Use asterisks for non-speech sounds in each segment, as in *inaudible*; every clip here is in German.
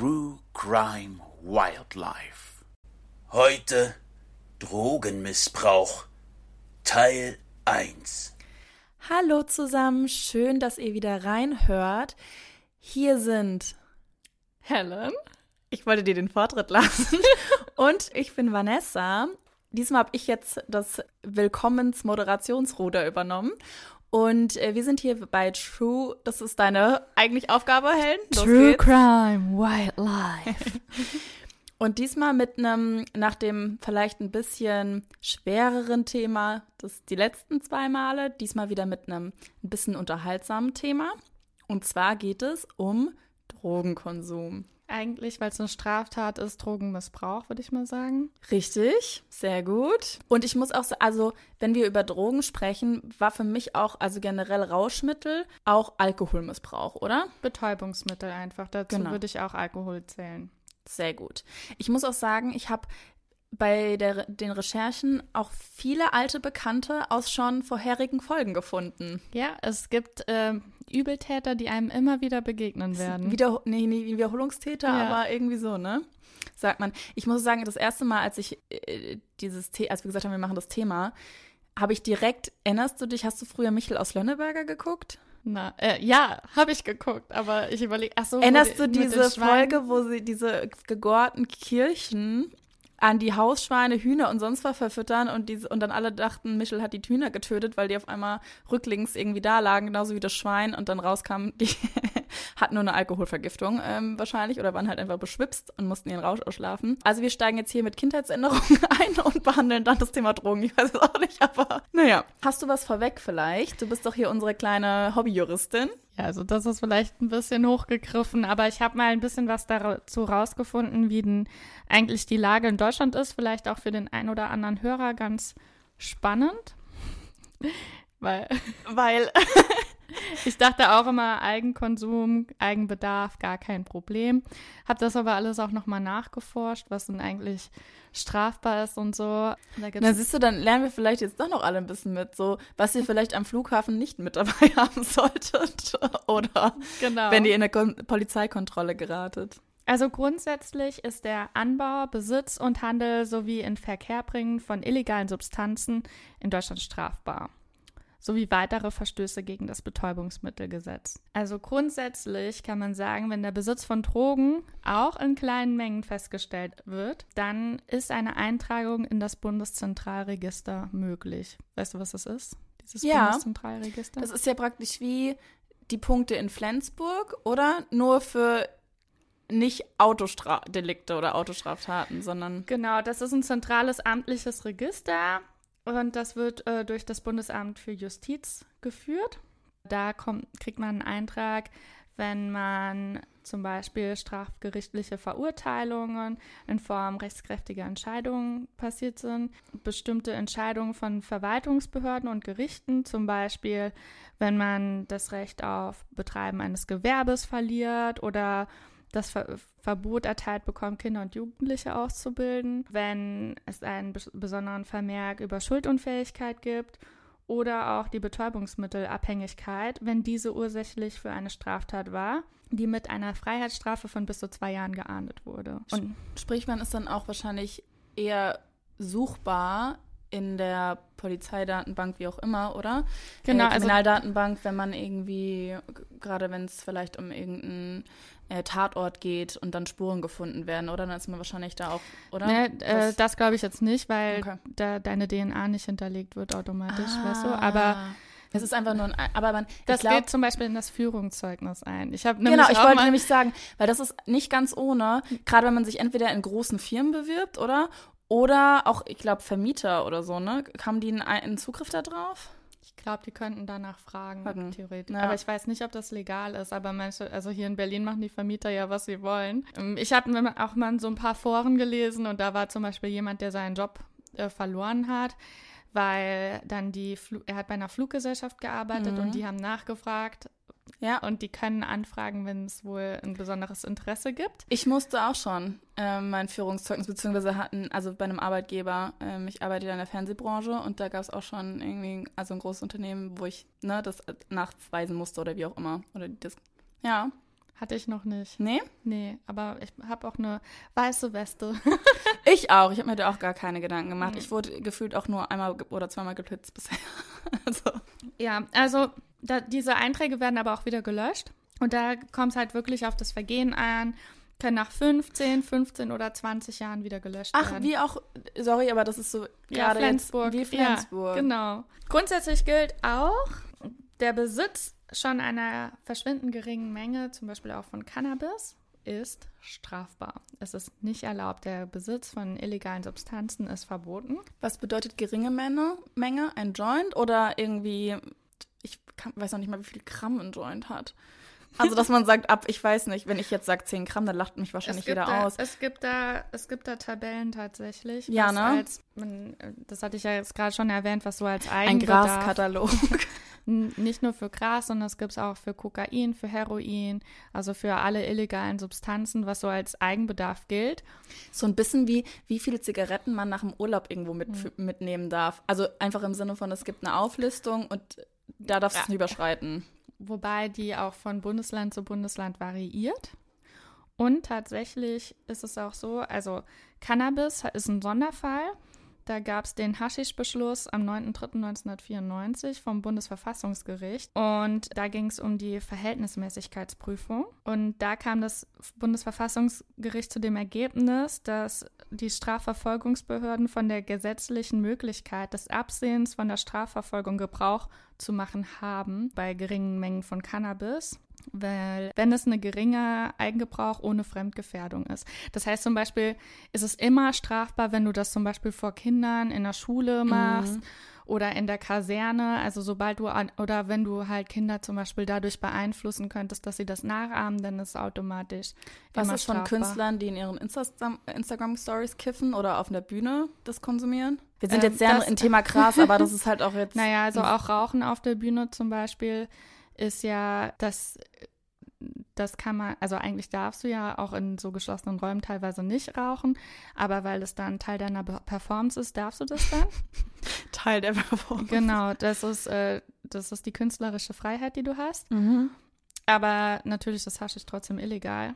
True Crime Wildlife. Heute Drogenmissbrauch Teil 1. Hallo zusammen, schön, dass ihr wieder reinhört. Hier sind Helen. Ich wollte dir den Vortritt *laughs* lassen. *laughs* Und ich bin Vanessa. Diesmal habe ich jetzt das Willkommens-Moderationsruder übernommen. Und äh, wir sind hier bei True. Das ist deine eigentlich Aufgabe, Helen. Los True geht's. Crime Wildlife. *laughs* Und diesmal mit einem, nach dem vielleicht ein bisschen schwereren Thema, das die letzten zwei Male, diesmal wieder mit einem ein bisschen unterhaltsamen Thema. Und zwar geht es um Drogenkonsum. Eigentlich, weil es eine Straftat ist, Drogenmissbrauch, würde ich mal sagen. Richtig, sehr gut. Und ich muss auch sagen, also wenn wir über Drogen sprechen, war für mich auch, also generell Rauschmittel, auch Alkoholmissbrauch, oder? Betäubungsmittel einfach. Dazu Genau. würde ich auch Alkohol zählen. Sehr gut. Ich muss auch sagen, ich habe bei der, den Recherchen auch viele alte Bekannte aus schon vorherigen Folgen gefunden. Ja, es gibt ähm, Übeltäter, die einem immer wieder begegnen werden. Wieder, nee, nee, Wiederholungstäter, Ja. aber irgendwie so, ne? Sagt man. Ich muss sagen, das erste Mal, als ich äh, dieses Thema, als wir gesagt haben, wir machen das Thema, habe ich direkt, erinnerst du dich, hast du früher Michel aus Lönneberger geguckt? Na, äh, ja, habe ich geguckt, aber ich überlege, ach so. Erinnerst die- du diese? Folge, wo sie diese gegorten Kirchen an die Hausschweine, Hühner und sonst was verfüttern und, diese, und dann alle dachten, Michel hat die Hühner getötet, weil die auf einmal rücklings irgendwie da lagen, genauso wie das Schwein und dann rauskam, die *laughs* hatten nur eine Alkoholvergiftung ähm, wahrscheinlich oder waren halt einfach beschwipst und mussten ihren Rausch ausschlafen. Also wir steigen jetzt hier mit Kindheitsänderungen *laughs* ein und behandeln dann das Thema Drogen. Ich weiß es auch nicht, aber naja. Hast du was vorweg vielleicht? Du bist doch hier unsere kleine Hobbyjuristin. Ja, also das ist vielleicht ein bisschen hochgegriffen, aber ich habe mal ein bisschen was dazu rausgefunden, wie denn eigentlich die Lage in Deutschland ist. Vielleicht auch für den einen oder anderen Hörer ganz spannend. *laughs* Weil Weil *laughs* ich dachte auch immer, Eigenkonsum, Eigenbedarf, gar kein Problem. Habe das aber alles auch nochmal nachgeforscht, was denn eigentlich strafbar ist und so. Da Na, siehst du, dann lernen wir vielleicht jetzt doch noch alle ein bisschen mit, so was ihr vielleicht am Flughafen nicht mit dabei *laughs* haben solltet oder genau. wenn ihr in eine Kon Polizeikontrolle geratet. Also grundsätzlich ist der Anbau, Besitz und Handel sowie in Verkehr bringen von illegalen Substanzen in Deutschland strafbar. Sowie weitere Verstöße gegen das Betäubungsmittelgesetz. Also grundsätzlich kann man sagen, wenn der Besitz von Drogen auch in kleinen Mengen festgestellt wird, dann ist eine Eintragung in das Bundeszentralregister möglich. Weißt du, was das ist? Dieses Ja. Bundeszentralregister? Das ist ja praktisch wie die Punkte in Flensburg, oder? Nur für nicht Autodelikte oder Autostraftaten, sondern Genau, das ist ein zentrales amtliches Register und das wird äh, durch das Bundesamt für Justiz geführt. Da kommt, kriegt man einen Eintrag, wenn man zum Beispiel strafgerichtliche Verurteilungen in Form rechtskräftiger Entscheidungen passiert sind, bestimmte Entscheidungen von Verwaltungsbehörden und Gerichten, zum Beispiel wenn man das Recht auf Betreiben eines Gewerbes verliert oder das Ver Verbot erteilt bekommt, Kinder und Jugendliche auszubilden, wenn es einen bes besonderen Vermerk über Schuldunfähigkeit gibt oder auch die Betäubungsmittelabhängigkeit, wenn diese ursächlich für eine Straftat war, die mit einer Freiheitsstrafe von bis zu zwei Jahren geahndet wurde. Und sprich, man ist dann auch wahrscheinlich eher suchbar in der Polizeidatenbank, wie auch immer, oder? Genau, äh, also- Kriminaldatenbank, wenn man irgendwie, gerade wenn es vielleicht um irgendeinen äh, Tatort geht und dann Spuren gefunden werden, oder? Dann ist man wahrscheinlich da auch, oder? ne, äh, Was- das glaube ich jetzt nicht, weil Okay. da deine DNA nicht hinterlegt wird automatisch, weißt du? Ah. Aber es ist einfach nur ein, aber man, das glaub, geht zum Beispiel in das Führungszeugnis ein. Ich habe Genau, ich wollte nämlich sagen, weil das ist nicht ganz ohne, gerade wenn man sich entweder in großen Firmen bewirbt, oder? Oder auch, ich glaube, Vermieter oder so, ne? Haben die einen, einen Zugriff da drauf? Ich glaube, die könnten danach fragen, Fragen. theoretisch. Ja. Aber ich weiß nicht, ob das legal ist. Aber manche, also hier in Berlin machen die Vermieter ja, was sie wollen. Ähm, Ich habe auch mal so ein paar Foren gelesen und da war zum Beispiel jemand, der seinen Job äh, verloren hat, weil dann die, Flu er hat bei einer Fluggesellschaft gearbeitet Mhm. und die haben nachgefragt Ja. und die können anfragen, wenn es wohl ein besonderes Interesse gibt. Ich musste auch schon ähm, mein Führungszeugnis, beziehungsweise hatten, also bei einem Arbeitgeber, ähm, ich arbeite in der Fernsehbranche und da gab es auch schon irgendwie, also ein großes Unternehmen, wo ich ne, das nachweisen musste oder wie auch immer. Oder das, ja, Hatte ich noch nicht. nee, Nee, aber ich habe auch eine weiße Weste. *laughs* ich auch. Ich habe mir da auch gar keine Gedanken gemacht. Mhm. Ich wurde gefühlt auch nur einmal oder zweimal geblitzt bisher. *laughs* also, Ja, also da, diese Einträge werden aber auch wieder gelöscht. Und da kommt es halt wirklich auf das Vergehen an, können nach 15, 15 oder 20 Jahren wieder gelöscht ach, werden. wie auch, sorry, aber das ist so ja, gerade Flensburg. jetzt wie Flensburg. Ja, genau. Grundsätzlich gilt auch, der Besitz schon einer verschwindend geringen Menge, zum Beispiel auch von Cannabis, ist strafbar. Es ist nicht erlaubt. Der Besitz von illegalen Substanzen ist verboten. Was bedeutet geringe Menge? Menge? Ein Joint oder irgendwie, ich kann, weiß noch nicht mal, wie viel Gramm ein Joint hat. Also, dass man sagt, ab, ich weiß nicht, wenn ich jetzt sage 10 Gramm, dann lacht mich wahrscheinlich jeder da, aus. Es gibt da, es gibt da Tabellen tatsächlich. Ja, ne? Als, das hatte ich ja jetzt gerade schon erwähnt, was so als Ein Eigenbedarf. Graskatalog. *laughs* N- Nicht nur für Gras, sondern es gibt es auch für Kokain, für Heroin, also für alle illegalen Substanzen, was so als Eigenbedarf gilt. So ein bisschen wie, wie viele Zigaretten man nach dem Urlaub irgendwo mit, mitnehmen darf. Also einfach im Sinne von, es gibt eine Auflistung und da darfst du es nicht überschreiten. wobei die auch von Bundesland zu Bundesland variiert. Und tatsächlich ist es auch so, also Cannabis ist ein Sonderfall. Da gab es den Haschisch-Beschluss am 9.3.1994 vom Bundesverfassungsgericht. Und da ging es um die Verhältnismäßigkeitsprüfung. Und da kam das Bundesverfassungsgericht zu dem Ergebnis, dass die Strafverfolgungsbehörden von der gesetzlichen Möglichkeit des Absehens von der Strafverfolgung Gebrauch zu machen haben bei geringen Mengen von Cannabis. Weil, wenn es eine geringe Eigengebrauch ohne Fremdgefährdung ist. Das heißt zum Beispiel, ist es immer strafbar, wenn du das zum Beispiel vor Kindern in der Schule machst oder in der Kaserne. Also sobald du an, oder wenn du halt Kinder zum Beispiel dadurch beeinflussen könntest, dass sie das nachahmen, dann ist es automatisch. Was ist von strafbar. Künstlern, die in ihren Insta- Instagram-Stories kiffen oder auf der Bühne das konsumieren? Wir sind Ähm, jetzt sehr im Thema Gras, aber das ist halt auch *laughs* jetzt. Naja, also auch Rauchen auf der Bühne zum Beispiel ist ja, das, das kann man, also eigentlich darfst du ja auch in so geschlossenen Räumen teilweise nicht rauchen, aber weil es dann Teil deiner Performance ist, darfst du das dann. *laughs* Teil der Performance. genau, das ist, äh, das ist die künstlerische Freiheit, die du hast. Mhm. Aber natürlich ist Haschisch trotzdem illegal.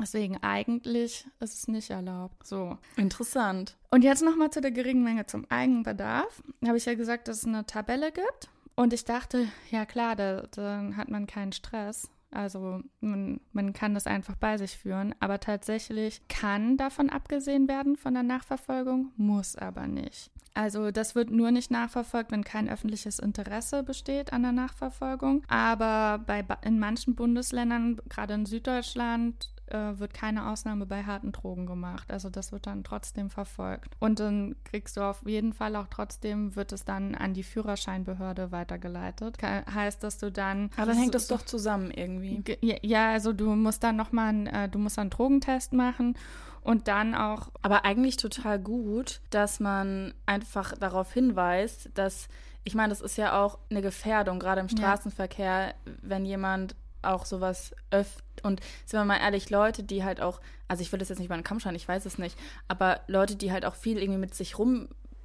Deswegen eigentlich ist es nicht erlaubt. So. Interessant. Und jetzt nochmal zu der geringen Menge zum Eigenbedarf. Habe ich ja gesagt, dass es eine Tabelle gibt. Und ich dachte, ja klar, da, dann hat man keinen Stress. Also man, man kann das einfach bei sich führen. Aber tatsächlich kann davon abgesehen werden von der Nachverfolgung, muss aber nicht. Also das wird nur nicht nachverfolgt, wenn kein öffentliches Interesse besteht an der Nachverfolgung. Aber bei, in manchen Bundesländern, gerade in Süddeutschland, äh, wird keine Ausnahme bei harten Drogen gemacht. Also das wird dann trotzdem verfolgt. Und dann kriegst du auf jeden Fall auch trotzdem, wird es dann an die Führerscheinbehörde weitergeleitet. Ke- heißt, dass du dann... Aber dann hängt das doch zusammen irgendwie. Ge- Ja, ja, also du musst dann nochmal einen, äh, du musst einen Drogentest machen und dann auch Aber eigentlich total gut, dass man einfach darauf hinweist, dass, ich meine, das ist ja auch eine Gefährdung, gerade im Ja. Straßenverkehr, wenn jemand auch sowas öfter. Und sind wir mal ehrlich, Leute, die halt auch, also ich will das jetzt nicht über einen Kamm schneiden, ich weiß es nicht, aber Leute, die halt auch viel irgendwie mit sich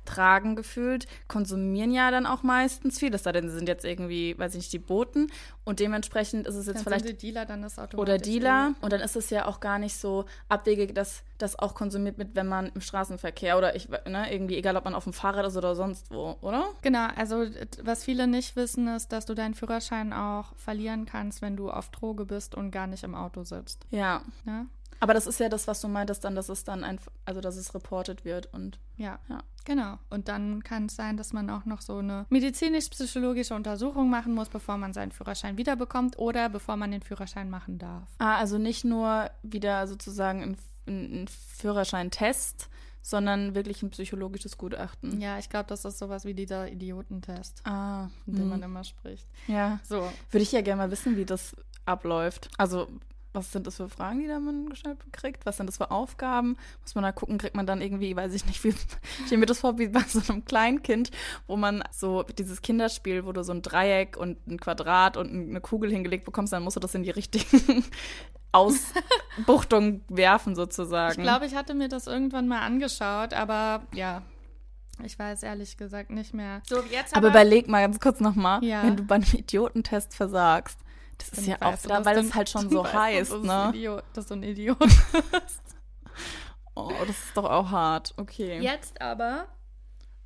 rumtragen gefühlt, konsumieren ja dann auch meistens viel. Das sei denn, sie sind jetzt irgendwie, weiß ich nicht, die Boten. Und dementsprechend ist es jetzt dann vielleicht sind die Dealer dann das automatisch. oder Dealer. Und dann ist es ja auch gar nicht so abwegig, dass das auch konsumiert wird, wenn man im Straßenverkehr oder ich, ne, irgendwie, egal ob man auf dem Fahrrad ist oder sonst wo, oder? Genau, also was viele nicht wissen, ist, dass du deinen Führerschein auch verlieren kannst, wenn du auf Droge bist und gar nicht im Auto sitzt. Ja. Ne? Aber das ist ja das, was du meintest, dann, dass es dann einfach, also dass es reported wird und Ja, Ja. genau. Und dann kann es sein, dass man auch noch so eine medizinisch-psychologische Untersuchung machen muss, bevor man seinen Führerschein wiederbekommt oder bevor man den Führerschein machen darf. Ah, also nicht nur wieder sozusagen ein, ein, ein Führerscheintest, sondern wirklich ein psychologisches Gutachten. Ja, ich glaube, das ist sowas wie dieser Idiotentest, Ah, von dem hm. man immer spricht. ja. So, Würde ich ja gerne mal wissen, wie das abläuft. Also, was sind das für Fragen, die da man gestellt kriegt? Was sind das für Aufgaben? Muss man da gucken, kriegt man dann irgendwie, weiß ich nicht, wie, *laughs* ich stelle mir das vor wie bei so einem Kleinkind, wo man so dieses Kinderspiel, wo du so ein Dreieck und ein Quadrat und eine Kugel hingelegt bekommst, dann musst du das in die richtigen *laughs* Ausbuchtungen werfen, sozusagen. ich glaube, ich hatte mir das irgendwann mal angeschaut, aber ja, ich weiß ehrlich gesagt nicht mehr. So, jetzt aber überleg mal ganz kurz nochmal, Ja. wenn du beim Idiotentest versagst. Das ist ja auch dass weil es halt schon *laughs* so heißt, du ne? ein Idiot, dass du ein Idiot *laughs* Oh, das ist doch auch hart. Okay. Jetzt aber,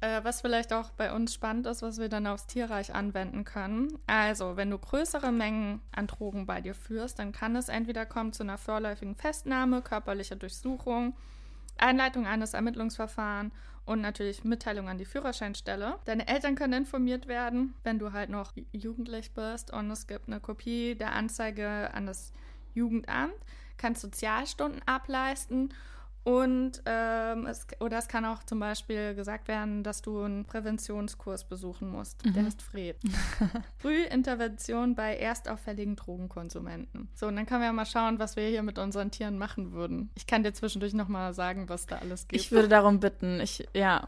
äh, was vielleicht auch bei uns spannend ist, was wir dann aufs Tierreich anwenden können. Also, wenn du größere Mengen an Drogen bei dir führst, dann kann es entweder kommen zu einer vorläufigen Festnahme, körperlicher Durchsuchung, Einleitung eines Ermittlungsverfahrens und natürlich Mitteilung an die Führerscheinstelle. Deine Eltern können informiert werden, wenn du halt noch jugendlich bist und es gibt eine Kopie der Anzeige an das Jugendamt, kannst Sozialstunden ableisten und ähm, es, oder es kann auch zum Beispiel gesagt werden, dass du einen Präventionskurs besuchen musst. Der heißt FRED. *laughs* Frühintervention bei erstauffälligen Drogenkonsumenten. So, und dann können wir ja mal schauen, was wir hier mit unseren Tieren machen würden. Ich kann dir zwischendurch nochmal sagen, was da alles gibt. Ich würde darum bitten. Ich, ja.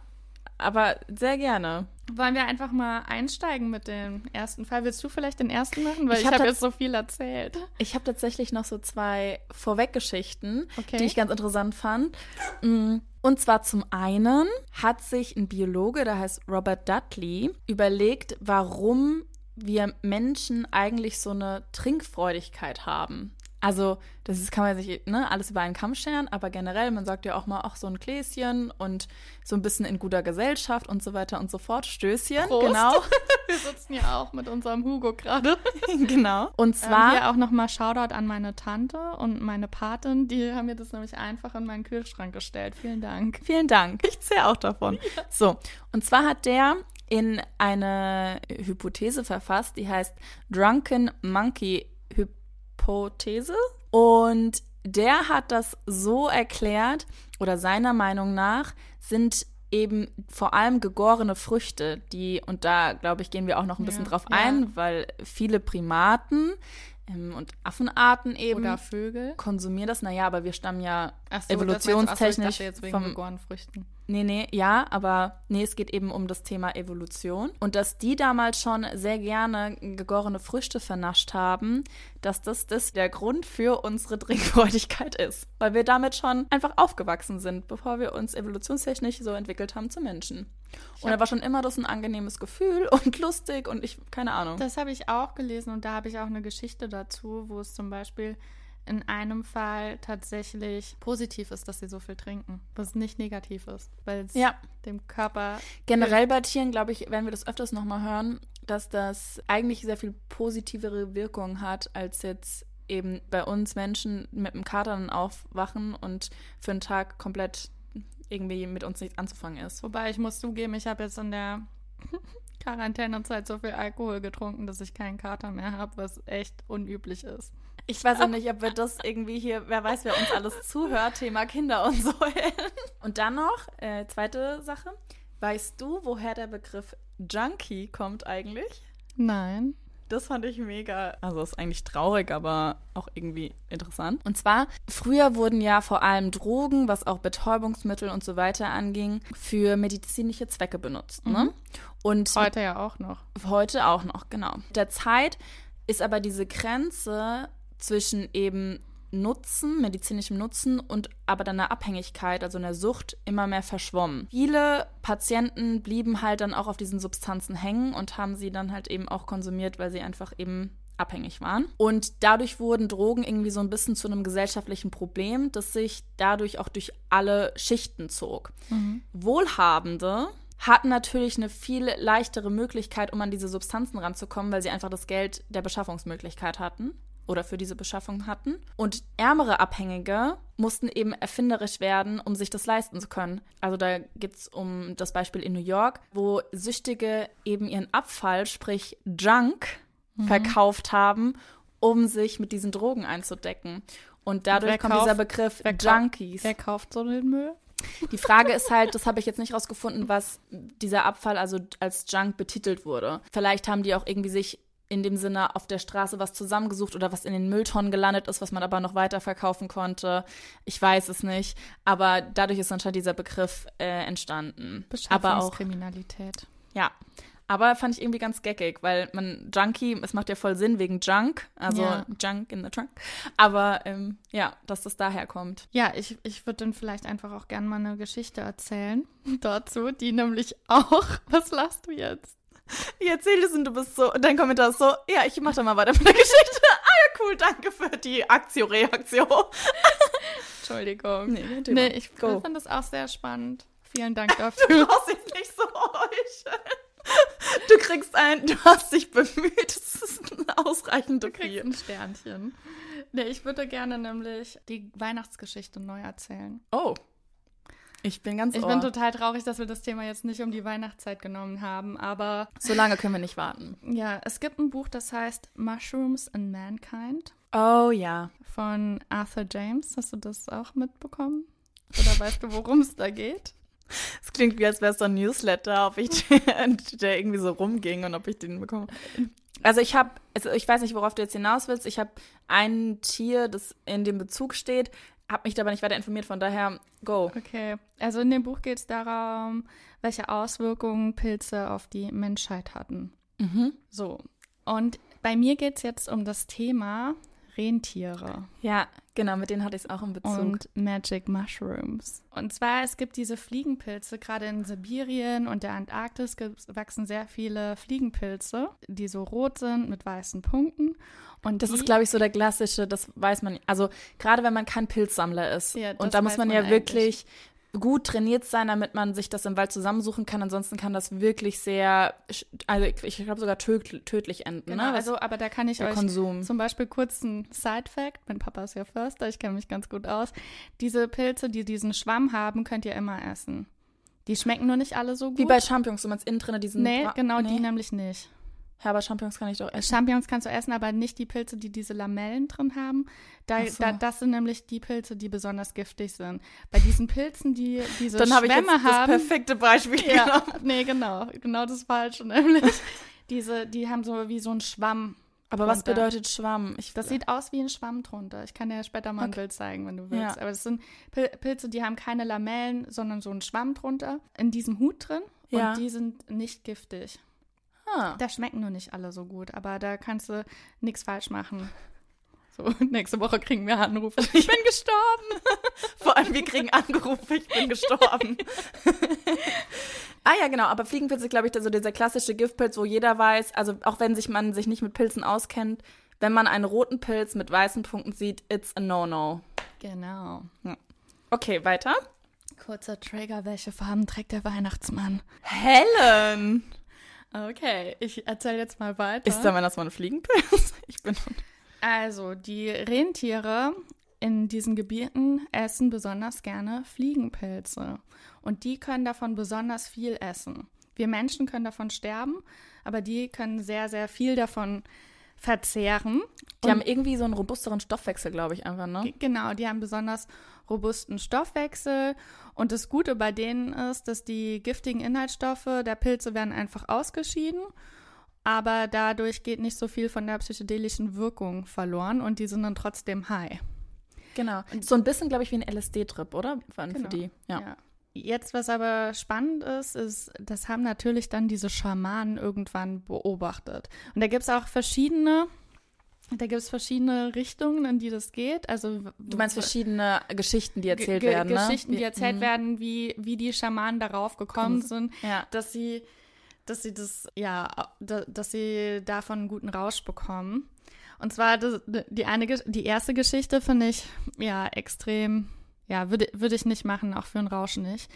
Aber sehr gerne. Wollen wir einfach mal einsteigen mit dem ersten Fall? Willst du vielleicht den ersten machen? Weil Ich hab habe tats- jetzt so viel erzählt. Ich habe tatsächlich noch so zwei Vorweggeschichten, Okay. die ich ganz interessant fand. Mm, Und zwar zum einen hat sich ein Biologe, der heißt Robert Dudley, überlegt, warum wir Menschen eigentlich so eine Trinkfreudigkeit haben. Also, das ist, kann man sich ne, alles über einen Kamm scheren, aber generell, man sagt ja auch mal, ach, so ein Gläschen und so ein bisschen in guter Gesellschaft und so weiter und so fort. Stößchen, Prost. genau. *laughs* Wir sitzen ja auch mit unserem Hugo gerade. *laughs* genau. Und Zwar zwar. hier auch nochmal Shoutout an meine Tante und meine Patin. Die haben mir das nämlich einfach in meinen Kühlschrank gestellt. Vielen Dank. Vielen Dank. Ich zähle auch davon. *laughs* So, und zwar hat der in eine Hypothese verfasst, die heißt Drunken Monkey Hypothese. Und der hat das so erklärt, oder seiner Meinung nach sind eben vor allem gegorene Früchte, die, und da glaube ich, gehen wir auch noch ein bisschen Ja, drauf ja. ein, weil viele Primaten ähm, und Affenarten eben Oder Vögel. konsumieren das. Naja, aber wir stammen ja Ach so, das meinst du- ach so, evolutionstechnisch vom gegorenen Früchten. Nee, nee, ja, aber nee, es geht eben um das Thema Evolution. Und dass die damals schon sehr gerne gegorene Früchte vernascht haben, dass das, das der Grund für unsere Trinkfreudigkeit ist. Weil wir damit schon einfach aufgewachsen sind, bevor wir uns evolutionstechnisch so entwickelt haben zu Menschen. Und da war schon immer das ein angenehmes Gefühl und lustig und ich, keine Ahnung. Das habe ich auch gelesen und da habe ich auch eine Geschichte dazu, wo es zum Beispiel in einem Fall tatsächlich positiv ist, dass sie so viel trinken, was nicht negativ ist, weil es Ja. dem Körper Generell bei Tieren, glaube ich, werden wir das öfters nochmal hören, dass das eigentlich sehr viel positivere Wirkung hat, als jetzt eben bei uns Menschen mit dem Kater dann aufwachen und für einen Tag komplett irgendwie mit uns nichts anzufangen ist. Wobei ich muss zugeben, ich habe jetzt in der *laughs* Quarantänezeit so viel Alkohol getrunken, dass ich keinen Kater mehr habe, was echt unüblich ist. Ich weiß auch *laughs* nicht, ob wir das irgendwie hier, wer weiß, wer uns alles zuhört, Thema Kinder und so. *laughs* Und dann noch, äh, zweite Sache. Weißt du, woher der Begriff Junkie kommt eigentlich? Nein. Das fand ich mega. Also ist eigentlich traurig, aber auch irgendwie interessant. Und zwar, früher wurden ja vor allem Drogen, was auch Betäubungsmittel und so weiter anging, für medizinische Zwecke benutzt. Ne? Und Heute ja auch noch. heute auch noch, genau. Mit der Zeit ist aber diese Grenze zwischen eben Nutzen, medizinischem Nutzen und aber dann einer Abhängigkeit, also einer Sucht, immer mehr verschwommen. Viele Patienten blieben halt dann auch auf diesen Substanzen hängen und haben sie dann halt eben auch konsumiert, weil sie einfach eben abhängig waren. Und dadurch wurden Drogen irgendwie so ein bisschen zu einem gesellschaftlichen Problem, das sich dadurch auch durch alle Schichten zog. Wohlhabende hatten natürlich eine viel leichtere Möglichkeit, um an diese Substanzen ranzukommen, weil sie einfach das Geld der Beschaffungsmöglichkeit hatten oder für diese Beschaffung hatten. Und ärmere Abhängige mussten eben erfinderisch werden, um sich das leisten zu können. Also da geht es um das Beispiel in New York, wo Süchtige eben ihren Abfall, sprich Junk, verkauft haben, um sich mit diesen Drogen einzudecken. Und dadurch Wer kommt kauft- dieser Begriff wer Junkies. Wer kauft so den Müll? Die Frage ist halt, das habe ich jetzt nicht rausgefunden, was dieser Abfall also als Junk betitelt wurde. Vielleicht haben die auch irgendwie sich in dem Sinne auf der Straße was zusammengesucht oder was in den Mülltonnen gelandet ist, was man aber noch weiter verkaufen konnte. Ich weiß es nicht. Aber dadurch ist anscheinend dieser Begriff äh, entstanden. Aber auch Kriminalität. ja. Aber fand ich irgendwie ganz geckig, weil man Junkie, es macht ja voll Sinn wegen Junk, also Ja. Junk in the Trunk. Aber ähm, ja, dass das daher kommt. Ja, ich, ich würde dann vielleicht einfach auch gerne mal eine Geschichte erzählen *laughs* dazu, die nämlich auch. *laughs* Was lachst du jetzt? Ich erzähle es und du bist so, dein Kommentar ist so, ja, ich mach da mal weiter mit der *laughs* Geschichte. Ah ja, cool, danke für die Aktio-Reaktion. *laughs* *laughs* Entschuldigung. Nee, Nee, ich Go. fand das auch sehr spannend. Vielen Dank Du dafür. brauchst dich nicht so heucheln. Du kriegst ein, du hast dich bemüht. Das ist ein ausreichend Du kriegst ein Sternchen. Nee, ich würde gerne nämlich die Weihnachtsgeschichte neu erzählen. Oh. Ich bin ganz Ich ohr. bin total traurig, dass wir das Thema jetzt nicht um die Weihnachtszeit genommen haben, aber So lange können wir nicht warten. ja, es gibt ein Buch, das heißt Mushrooms and Mankind Oh ja. von Arthur James. Hast du das auch mitbekommen? Oder weißt du, worum es da geht? Es klingt wie, als wäre es so ein Newsletter, ob ich den, *laughs* der irgendwie so rumging und ob ich den bekomme. Also ich habe, also ich weiß nicht, worauf du jetzt hinaus willst. Ich habe ein Tier, das in dem Bezug steht, habe mich dabei nicht weiter informiert, von daher go. Okay, also in dem Buch geht es darum, welche Auswirkungen Pilze auf die Menschheit hatten. Mhm. So, und bei mir geht es jetzt um das Thema Rentiere Ja, genau, mit denen hatte ich es auch im Bezug. und Magic Mushrooms. Und zwar, es gibt diese Fliegenpilze, gerade in Sibirien und der Antarktis wachsen sehr viele Fliegenpilze, die so rot sind mit weißen Punkten. Und Das die, ist, glaube ich, so der klassische, das weiß man. Also gerade wenn man kein Pilzsammler ist. Ja, und da muss man, man ja eigentlich. wirklich gut trainiert sein, damit man sich das im Wald zusammensuchen kann. Ansonsten kann das wirklich sehr, also ich, glaube sogar töd, tödlich enden. Genau, ne? Also, aber da kann ich euch Konsum. Zum Beispiel kurz ein Side-Fact. Mein Papa ist ja Förster, ich kenne mich ganz gut aus. Diese Pilze, die diesen Schwamm haben, könnt ihr immer essen. Die schmecken nur nicht alle so gut. Wie bei Champignons, du meinst innen drin diesen. Nee, genau, die nee. nämlich nicht. Ja, aber Champignons kann ich doch essen. Champignons kannst du essen, aber nicht die Pilze, die diese Lamellen drin haben. Da, so. da, das sind nämlich die Pilze, die besonders giftig sind. Bei diesen Pilzen, die diese Dann habe ich jetzt Schwämme das haben. perfekte Beispiel ja, genommen. nee, genau. Genau das Falsche nämlich. *laughs* diese, die haben so wie so einen Schwamm. Aber was drunter. bedeutet Schwamm? Ich, Das sieht aus wie ein Schwamm drunter. Ich kann dir später mal ein Okay. Bild zeigen, wenn du willst. Ja. Aber das sind Pil Pilze, die haben keine Lamellen, sondern so einen Schwamm drunter in diesem Hut drin. Ja. Und die sind nicht giftig. Ah. Da schmecken nur nicht alle so gut, aber da kannst du nichts falsch machen. So, *laughs* nächste Woche kriegen wir Anrufe. Ich bin *laughs* gestorben. *laughs* Vor allem, wir kriegen Angerufe, ich bin gestorben. ah ja, genau, aber Fliegenpilz ist, glaube ich, so dieser klassische Giftpilz, wo jeder weiß, also auch wenn sich man sich nicht mit Pilzen auskennt, wenn man einen roten Pilz mit weißen Punkten sieht, it's a no-no. Genau. Okay, weiter. Kurzer Trigger, welche Farben trägt der Weihnachtsmann? Helen! Okay, ich erzähle jetzt mal weiter. Ist der Weihnachtsmann ein Fliegenpilz? *laughs* Ich bin. Also, die Rentiere in diesen Gebieten essen besonders gerne Fliegenpilze. Und die können davon besonders viel essen. Wir Menschen können davon sterben, aber die können sehr, sehr viel davon verzehren. Die Und- haben irgendwie so einen robusteren Stoffwechsel, glaube ich, einfach, ne? Ge- Genau, die haben besonders robusten Stoffwechsel. Und das Gute bei denen ist, dass die giftigen Inhaltsstoffe der Pilze werden einfach ausgeschieden. Aber dadurch geht nicht so viel von der psychedelischen Wirkung verloren und die sind dann trotzdem high. Genau. So ein bisschen, glaube ich, wie ein LSD-Trip, oder? Für, für Genau. die. Ja. Jetzt, was aber spannend ist, ist, das haben natürlich dann diese Schamanen irgendwann beobachtet. Und da gibt es auch verschiedene, da gibt es verschiedene Richtungen, in die das geht. Also Du meinst verschiedene Geschichten, die erzählt werden, ne? Geschichten, die erzählt Mhm. werden, wie, wie die Schamanen darauf gekommen Kommen- sind, Ja. dass sie, dass sie das, ja, da, dass sie davon einen guten Rausch bekommen. Und zwar das, die eine, die erste Geschichte finde ich ja extrem, ja, würde, würde ich nicht machen, auch für einen Rausch nicht.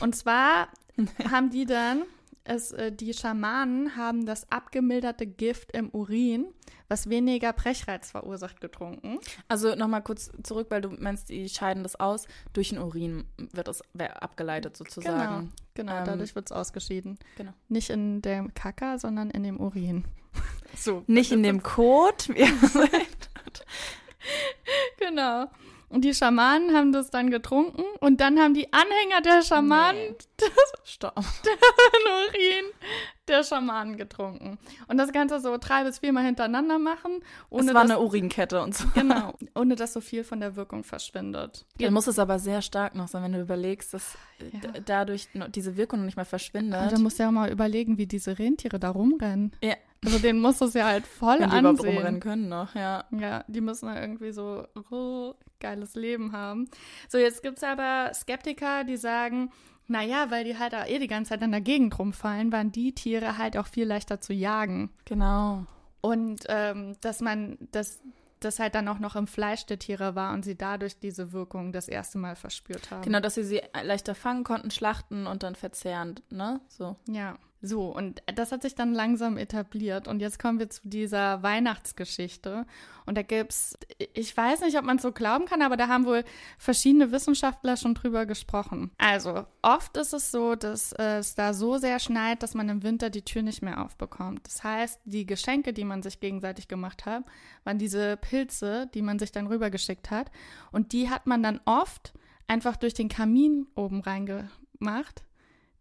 Und zwar *laughs* haben die dann, es, äh, die Schamanen haben das abgemilderte Gift im Urin, was weniger Brechreiz verursacht, getrunken. Also nochmal kurz zurück, weil du meinst, die scheiden das aus. Durch den Urin wird es abgeleitet sozusagen. Genau, Ähm, dadurch wird es ausgeschieden. genau. Nicht in der Kaka, sondern in dem Urin. So. Nicht in dem. Ja. *laughs* *laughs* Genau. Und die Schamanen haben das dann getrunken und dann haben die Anhänger der Schamanen Nee. *laughs* das Stopp. *laughs* Urin der Schamanen getrunken. Und das Ganze so drei bis viermal hintereinander machen, ohne es war dass, eine Urinkette und so. genau, *laughs* ohne dass so viel von der Wirkung verschwindet. Dann muss es aber sehr stark noch sein, wenn du überlegst, dass Ja. dadurch diese Wirkung noch nicht mal verschwindet. Und dann musst du ja mal überlegen, wie diese Rentiere da rumrennen. Ja. Also denen muss es ja halt voll wenn die überhaupt ansehen. rumrennen können noch, ja. Ja, die müssen ja irgendwie so oh, geiles Leben haben. So, jetzt gibt es aber Skeptiker, die sagen, naja, weil die halt auch eh die ganze Zeit in der Gegend rumfallen, waren die Tiere halt auch viel leichter zu jagen. Genau. Und ähm, dass man, dass das halt dann auch noch im Fleisch der Tiere war und sie dadurch diese Wirkung das erste Mal verspürt haben. Genau, dass sie sie leichter fangen konnten, schlachten und dann verzehren, ne? So. Ja, so, und das hat sich dann langsam etabliert. Und jetzt kommen wir zu dieser Weihnachtsgeschichte. Und da gibt's, ich weiß nicht, ob man es so glauben kann, aber da haben wohl verschiedene Wissenschaftler schon drüber gesprochen. Also, oft ist es so, dass äh, es da so sehr schneit, dass man im Winter die Tür nicht mehr aufbekommt. Das heißt, die Geschenke, die man sich gegenseitig gemacht hat, waren diese Pilze, die man sich dann rübergeschickt hat. Und die hat man dann oft einfach durch den Kamin oben reingemacht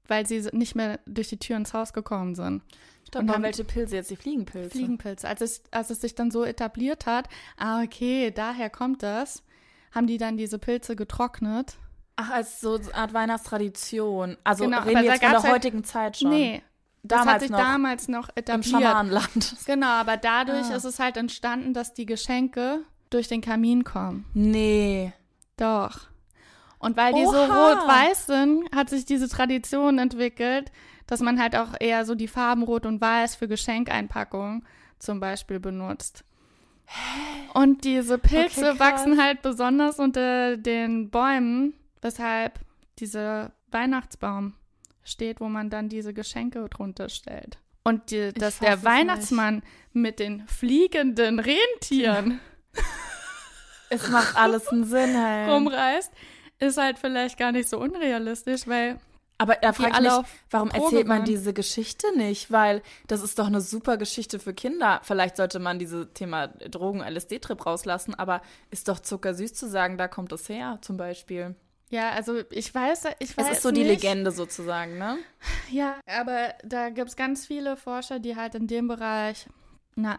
weil sie nicht mehr durch die Tür ins Haus gekommen sind. Stopp, Und haben- welche Pilze jetzt? Die Fliegenpilze. Fliegenpilze. Als es, als es sich dann so etabliert hat, ah, okay, daher kommt das, haben die dann diese Pilze getrocknet. Ach, als so eine Art Weihnachtstradition. Also Genau, reden wir jetzt von der halt- heutigen Zeit schon. Nee, das damals hat sich noch damals noch im etabliert. Schamanenland. *laughs* Genau, aber dadurch Ah. ist es halt entstanden, dass die Geschenke durch den Kamin kommen. Nee. Doch. Und weil die so Oha. rot-weiß sind, hat sich diese Tradition entwickelt, dass man halt auch eher so die Farben rot und weiß für Geschenkeinpackungen zum Beispiel benutzt. Und diese Pilze Okay, wachsen halt besonders unter den Bäumen, weshalb dieser Weihnachtsbaum steht, wo man dann diese Geschenke drunter stellt. Und die, dass der es nicht. Weihnachtsmann mit den fliegenden Rentieren *laughs* Es macht alles einen Sinn, *laughs* hey. rumreist, ist halt vielleicht gar nicht so unrealistisch, weil Aber da die frage ich mich, warum Droge erzählt man waren. diese Geschichte nicht? Weil das ist doch eine super Geschichte für Kinder. Vielleicht sollte man dieses Thema Drogen, LSD-Trip rauslassen, aber ist doch zuckersüß zu sagen, da kommt es her, zum Beispiel. Ja, also ich weiß, ich weiß Es ist so die nicht. Legende sozusagen, ne? Ja, aber da gibt es ganz viele Forscher, die halt in dem Bereich na,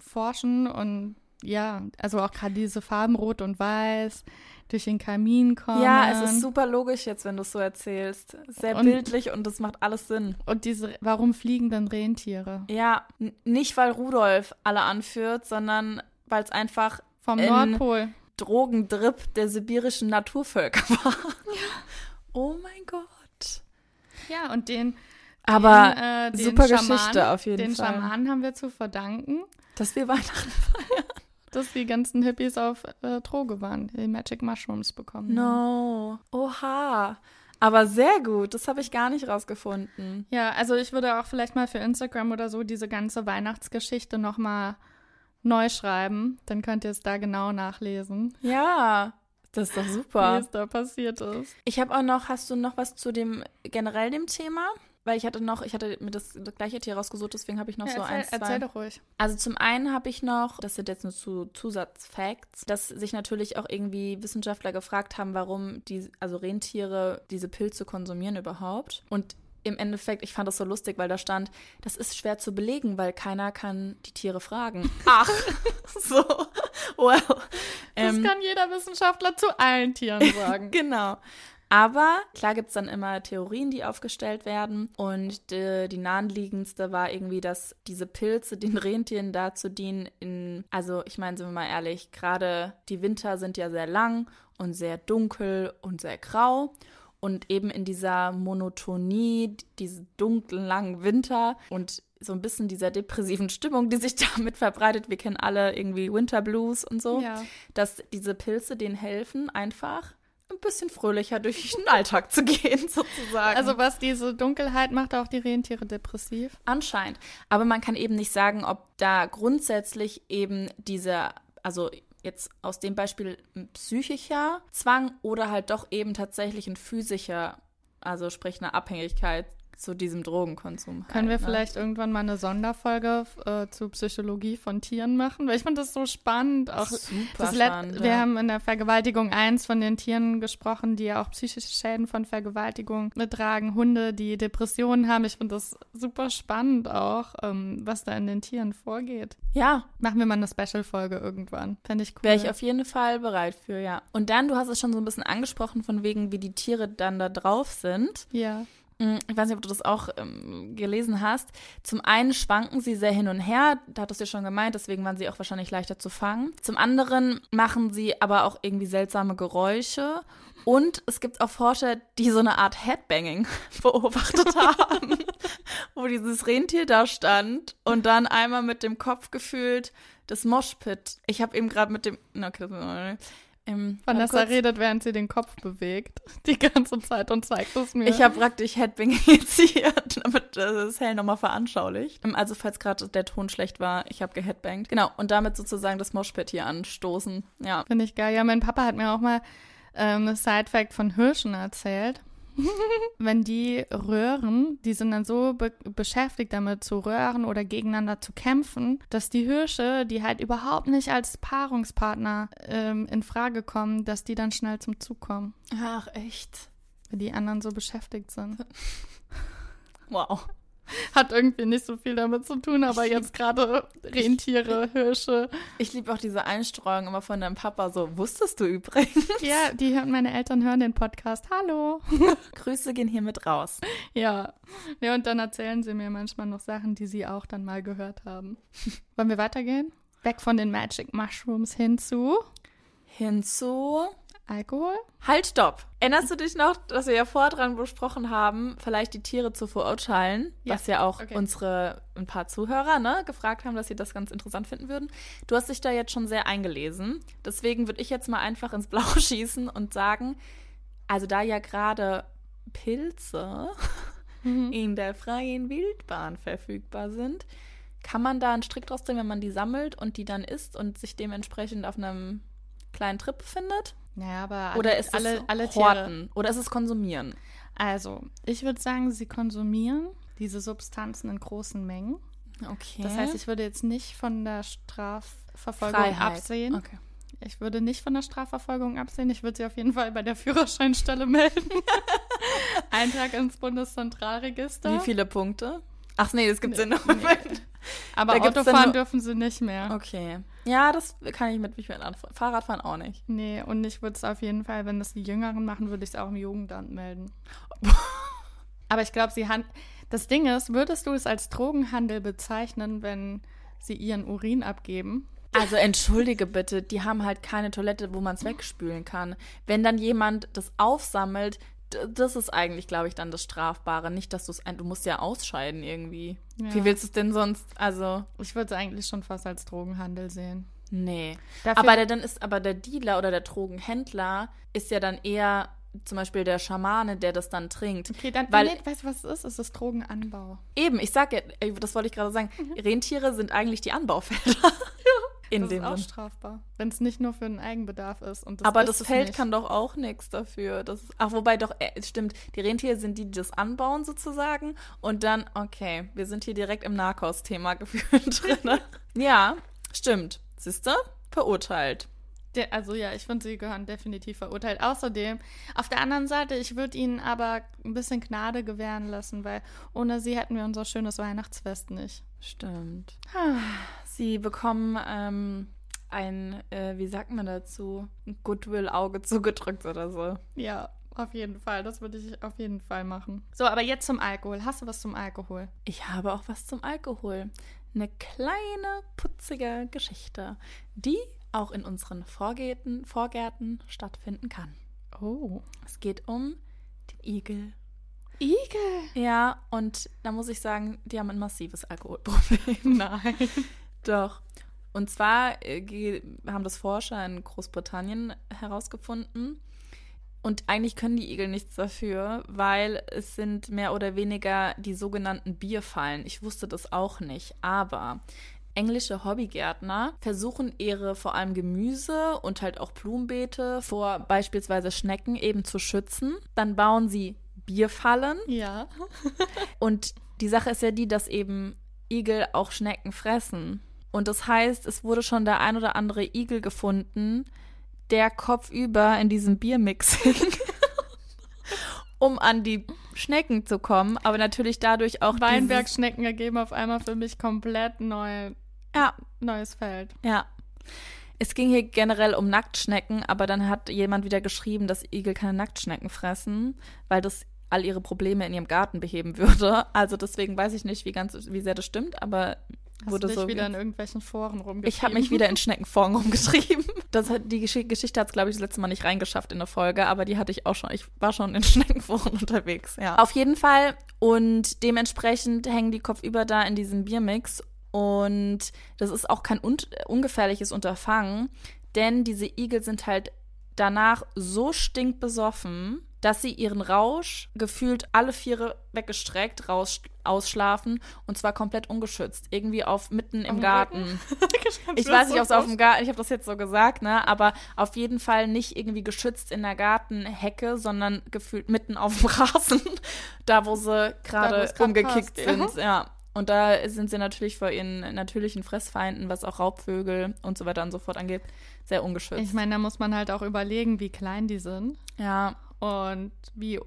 forschen und ja, also auch gerade diese Farben Rot und Weiß durch den Kamin kommen. Ja, es ist super logisch jetzt, wenn du es so erzählst. Sehr Und- bildlich und es macht alles Sinn. Und diese, warum fliegen denn Rentiere? Ja, nicht weil Rudolf alle anführt, sondern weil es einfach Vom Nordpol. Drogendrip der sibirischen Naturvölker *laughs* war. Oh mein Gott. Ja, und den, Aber den, äh, den super Schamanen, Geschichte auf jeden den Fall. Schamanen haben wir zu verdanken, dass wir Weihnachten *laughs* dass die ganzen Hippies auf äh, Droge waren, die Magic Mushrooms bekommen haben. No. Oha. Aber sehr gut. Das habe ich gar nicht rausgefunden. Ja, also ich würde auch vielleicht mal für Instagram oder so diese ganze Weihnachtsgeschichte nochmal neu schreiben. Dann könnt ihr es da genau nachlesen, Ja. Das ist doch wie super. es da passiert ist. Ich habe auch noch, hast du noch was zu dem generell dem Thema? Weil ich hatte noch, ich hatte mir das, das gleiche Tier rausgesucht, deswegen habe ich noch Ja, so erzähl, eins, zwei. erzähl doch ruhig. Also zum einen habe ich noch, das sind jetzt nur zu Zusatzfacts, dass sich natürlich auch irgendwie Wissenschaftler gefragt haben, warum die, also Rentiere diese Pilze konsumieren überhaupt. Und im Endeffekt, ich fand das so lustig, weil da stand, das ist schwer zu belegen, weil keiner kann die Tiere fragen. *laughs* Ach, *laughs* so, well. Das Ähm, kann jeder Wissenschaftler zu allen Tieren *laughs* sagen. Genau. Aber klar gibt es dann immer Theorien, die aufgestellt werden. Und äh, die naheliegendste war irgendwie, dass diese Pilze den Rentieren dazu dienen, in, also ich meine, sind wir mal ehrlich, gerade die Winter sind ja sehr lang und sehr dunkel und sehr grau. Und eben in dieser Monotonie, diese dunklen, langen Winter und so ein bisschen dieser depressiven Stimmung, die sich *laughs* damit verbreitet. Wir kennen alle irgendwie Winter Blues und so Ja. dass diese Pilze denen helfen, einfach ein bisschen fröhlicher durch den Alltag zu gehen, *laughs* sozusagen. Also was diese Dunkelheit macht auch die Rentiere depressiv. anscheinend. Aber man kann eben nicht sagen, ob da grundsätzlich eben dieser, also jetzt aus dem Beispiel ein psychischer Zwang oder halt doch eben tatsächlich ein physischer, also sprich eine Abhängigkeit zu diesem Drogenkonsum. Können wir halt, ne? vielleicht irgendwann mal eine Sonderfolge äh, zu Psychologie von Tieren machen? Weil ich finde das so spannend. Auch Super spannend. Wir ja. haben in der Vergewaltigung eins von den Tieren gesprochen, die ja auch psychische Schäden von Vergewaltigung mittragen. Hunde, die Depressionen haben. Ich finde das super spannend auch, ähm, was da in den Tieren vorgeht. ja, Machen wir mal eine Special-Folge irgendwann. Fände ich cool. wäre ich auf jeden Fall bereit für, ja. Und dann, du hast es schon so ein bisschen angesprochen, von wegen, wie die Tiere dann da drauf sind. ja. Mm, Ich weiß nicht, ob du das auch ähm, gelesen hast. Zum einen schwanken sie sehr hin und her, da hattest du ja schon gemeint, deswegen waren sie auch wahrscheinlich leichter zu fangen. Zum anderen machen sie aber auch irgendwie seltsame Geräusche. Und es gibt auch Forscher, die so eine Art Headbanging *laughs* beobachtet haben, *laughs* wo dieses Rentier da stand und dann einmal mit dem Kopf gefühlt das Moshpit. Ich habe eben gerade mit dem. Okay, ähm, Vanessa redet, während sie den Kopf bewegt. *laughs* Die ganze Zeit und zeigt es mir. Ich habe praktisch Headbanging *laughs* initiiert, damit das Hell nochmal veranschaulicht. Ähm, Also falls gerade der Ton schlecht war, ich habe geheadbangt. Genau, und damit sozusagen das Moshpit hier anstoßen. Ja. Finde ich geil. Ja, mein Papa hat mir auch mal ähm, ein Side-Fact von Hirschen erzählt. *laughs* Wenn die röhren, die sind dann so be beschäftigt damit zu röhren oder gegeneinander zu kämpfen, dass die Hirsche, die halt überhaupt nicht als Paarungspartner ähm, in Frage kommen, dass die dann schnell zum Zug kommen, Ach, echt? weil die anderen so beschäftigt sind. Wow. Hat irgendwie nicht so viel damit zu tun, aber jetzt gerade Rentiere, Hirsche. Ich liebe auch diese Einstreuung immer von deinem Papa so, wusstest du übrigens? Ja, die hören, meine Eltern hören den Podcast. Hallo. *laughs* Grüße gehen hiermit raus. Ja. ja, und dann erzählen sie mir manchmal noch Sachen, die sie auch dann mal gehört haben. *laughs* Wollen wir weitergehen? Weg von den Magic Mushrooms hin zu Hinzu. Alkohol? Halt, stopp. Erinnerst du dich noch, dass wir ja vorher dran besprochen haben, vielleicht die Tiere zu verurteilen, Ja, was ja auch okay. unsere ein paar Zuhörer ne, gefragt haben, dass sie das ganz interessant finden würden. Du hast dich da jetzt schon sehr eingelesen. Deswegen würde ich jetzt mal einfach ins Blaue *laughs* schießen und sagen, also da ja gerade Pilze in der freien Wildbahn verfügbar sind, kann man da einen Strick draus ziehen, wenn man die sammelt und die dann isst und sich dementsprechend auf einem kleinen Trip befindet? Naja, aber alle, Oder ist es alle, alle Tiere. Horten? Oder ist es Konsumieren? Also, ich würde sagen, sie konsumieren diese Substanzen in großen Mengen. Okay. Das heißt, ich würde jetzt nicht von der Strafverfolgung Freiheit. absehen. Okay. Ich würde nicht von der Strafverfolgung absehen. Ich würde sie auf jeden Fall bei der Führerscheinstelle melden. *laughs* Eintrag ins Bundeszentralregister. Wie viele Punkte? Ach nee, das gibt's Nee, ja noch. nee. *laughs* Aber Da Autofahren dürfen sie nicht mehr. Okay. Ja, das kann ich mit mich mit. Fahrradfahren auch nicht. Nee, und ich würde es auf jeden Fall, wenn das die Jüngeren machen, würde ich es auch im Jugendamt melden. *laughs* Aber ich glaube, sie han Das Ding ist, würdest du es als Drogenhandel bezeichnen, wenn sie ihren Urin abgeben? Also entschuldige bitte, die haben halt keine Toilette, wo man es wegspülen kann. Wenn dann jemand das aufsammelt, das ist eigentlich, glaube ich, dann das Strafbare. Nicht, dass du es, du musst ja ausscheiden irgendwie. Ja. Wie willst du es denn sonst? Also, Ich würde es eigentlich schon fast als Drogenhandel sehen. nee. Dafür- aber der, dann ist, aber der Dealer oder der Drogenhändler ist ja dann eher zum Beispiel der Schamane, der das dann trinkt. Okay, dann, Weil- nee, weißt du, was es ist? Es ist Drogenanbau. Eben, ich sag ja, das wollte ich gerade sagen, Rentiere sind eigentlich die Anbaufelder. *laughs* In das dem ist auch Sinn. strafbar, wenn es nicht nur für den Eigenbedarf ist. Das Aber ist das Feld kann doch auch nichts dafür. Das ist, ach, wobei doch, äh, stimmt, die Rentiere sind die, die das anbauen sozusagen. Und dann, okay, wir sind hier direkt im Narcos-Thema *laughs* gefühlt drin. *laughs* ja, stimmt. Siehste? Verurteilt. Der, also ja, ich finde, sie gehören definitiv verurteilt. Außerdem, auf der anderen Seite, ich würde ihnen aber ein bisschen Gnade gewähren lassen, weil ohne sie hätten wir unser schönes Weihnachtsfest nicht. Stimmt. *sighs* Sie bekommen ähm, ein, äh, wie sagt man dazu, ein Goodwill-Auge zugedrückt oder so. Ja, auf jeden Fall. Das würde ich auf jeden Fall machen. So, aber jetzt zum Alkohol. Hast du was zum Alkohol? Ich habe auch was zum Alkohol. Eine kleine, putzige Geschichte, die auch in unseren Vorgärten, Vorgärten stattfinden kann. Oh. Es geht um den Igel. Igel. Ja, und da muss ich sagen, die haben ein massives Alkoholproblem. *laughs* Nein. Doch. Und zwar äh, haben das Forscher in Großbritannien herausgefunden. Und eigentlich können die Igel nichts dafür, weil es sind mehr oder weniger die sogenannten Bierfallen. Ich wusste das auch nicht, aber englische Hobbygärtner versuchen ihre vor allem Gemüse und halt auch Blumenbeete vor beispielsweise Schnecken eben zu schützen. Dann bauen sie Bierfallen. Ja. Und die Sache ist ja die, dass eben Igel auch Schnecken fressen. Und das heißt, es wurde schon der ein oder andere Igel gefunden, der kopfüber in diesem Biermix *laughs* hing, um an die Schnecken zu kommen. Aber natürlich dadurch auch Weinbergschnecken ergeben auf einmal für mich komplett neu, Ja, neues Feld. ja. Es ging hier generell um Nacktschnecken, aber dann hat jemand wieder geschrieben, dass Igel keine Nacktschnecken fressen, weil das all ihre Probleme in ihrem Garten beheben würde. Also deswegen weiß ich nicht, wie ganz, wie sehr das stimmt, aber Hast wurde du dich so. wieder in irgendwelchen Foren rumgetrieben? ich habe mich wieder in Schneckenforen rumgetrieben. *laughs* Das hat, die Gesch Geschichte hat es, glaube ich, das letzte Mal nicht reingeschafft in der Folge, aber die hatte ich auch schon. Ich war schon in *laughs* Schneckenforen unterwegs, ja. Auf jeden Fall. Und dementsprechend hängen die kopfüber da in diesem Biermix. Und das ist auch kein un ungefährliches Unterfangen, denn diese Igel sind halt danach so stinkbesoffen, dass sie ihren Rausch gefühlt alle Viere weggestreckt raus ausschlafen und zwar komplett ungeschützt. Irgendwie auf mitten im Garten. *laughs* Ich weiß nicht, ob es auf dem Garten, ich habe das jetzt so gesagt, ne, aber auf jeden Fall nicht irgendwie geschützt in der Gartenhecke, sondern gefühlt mitten auf dem *laughs* Rasen, da wo sie gerade umgekickt passt, ja. sind, ja. Und da sind sie natürlich vor ihren natürlichen Fressfeinden, was auch Raubvögel und so weiter und so fort angeht, sehr ungeschützt. Ich meine, da muss man halt auch überlegen, wie klein die sind ja, und wie.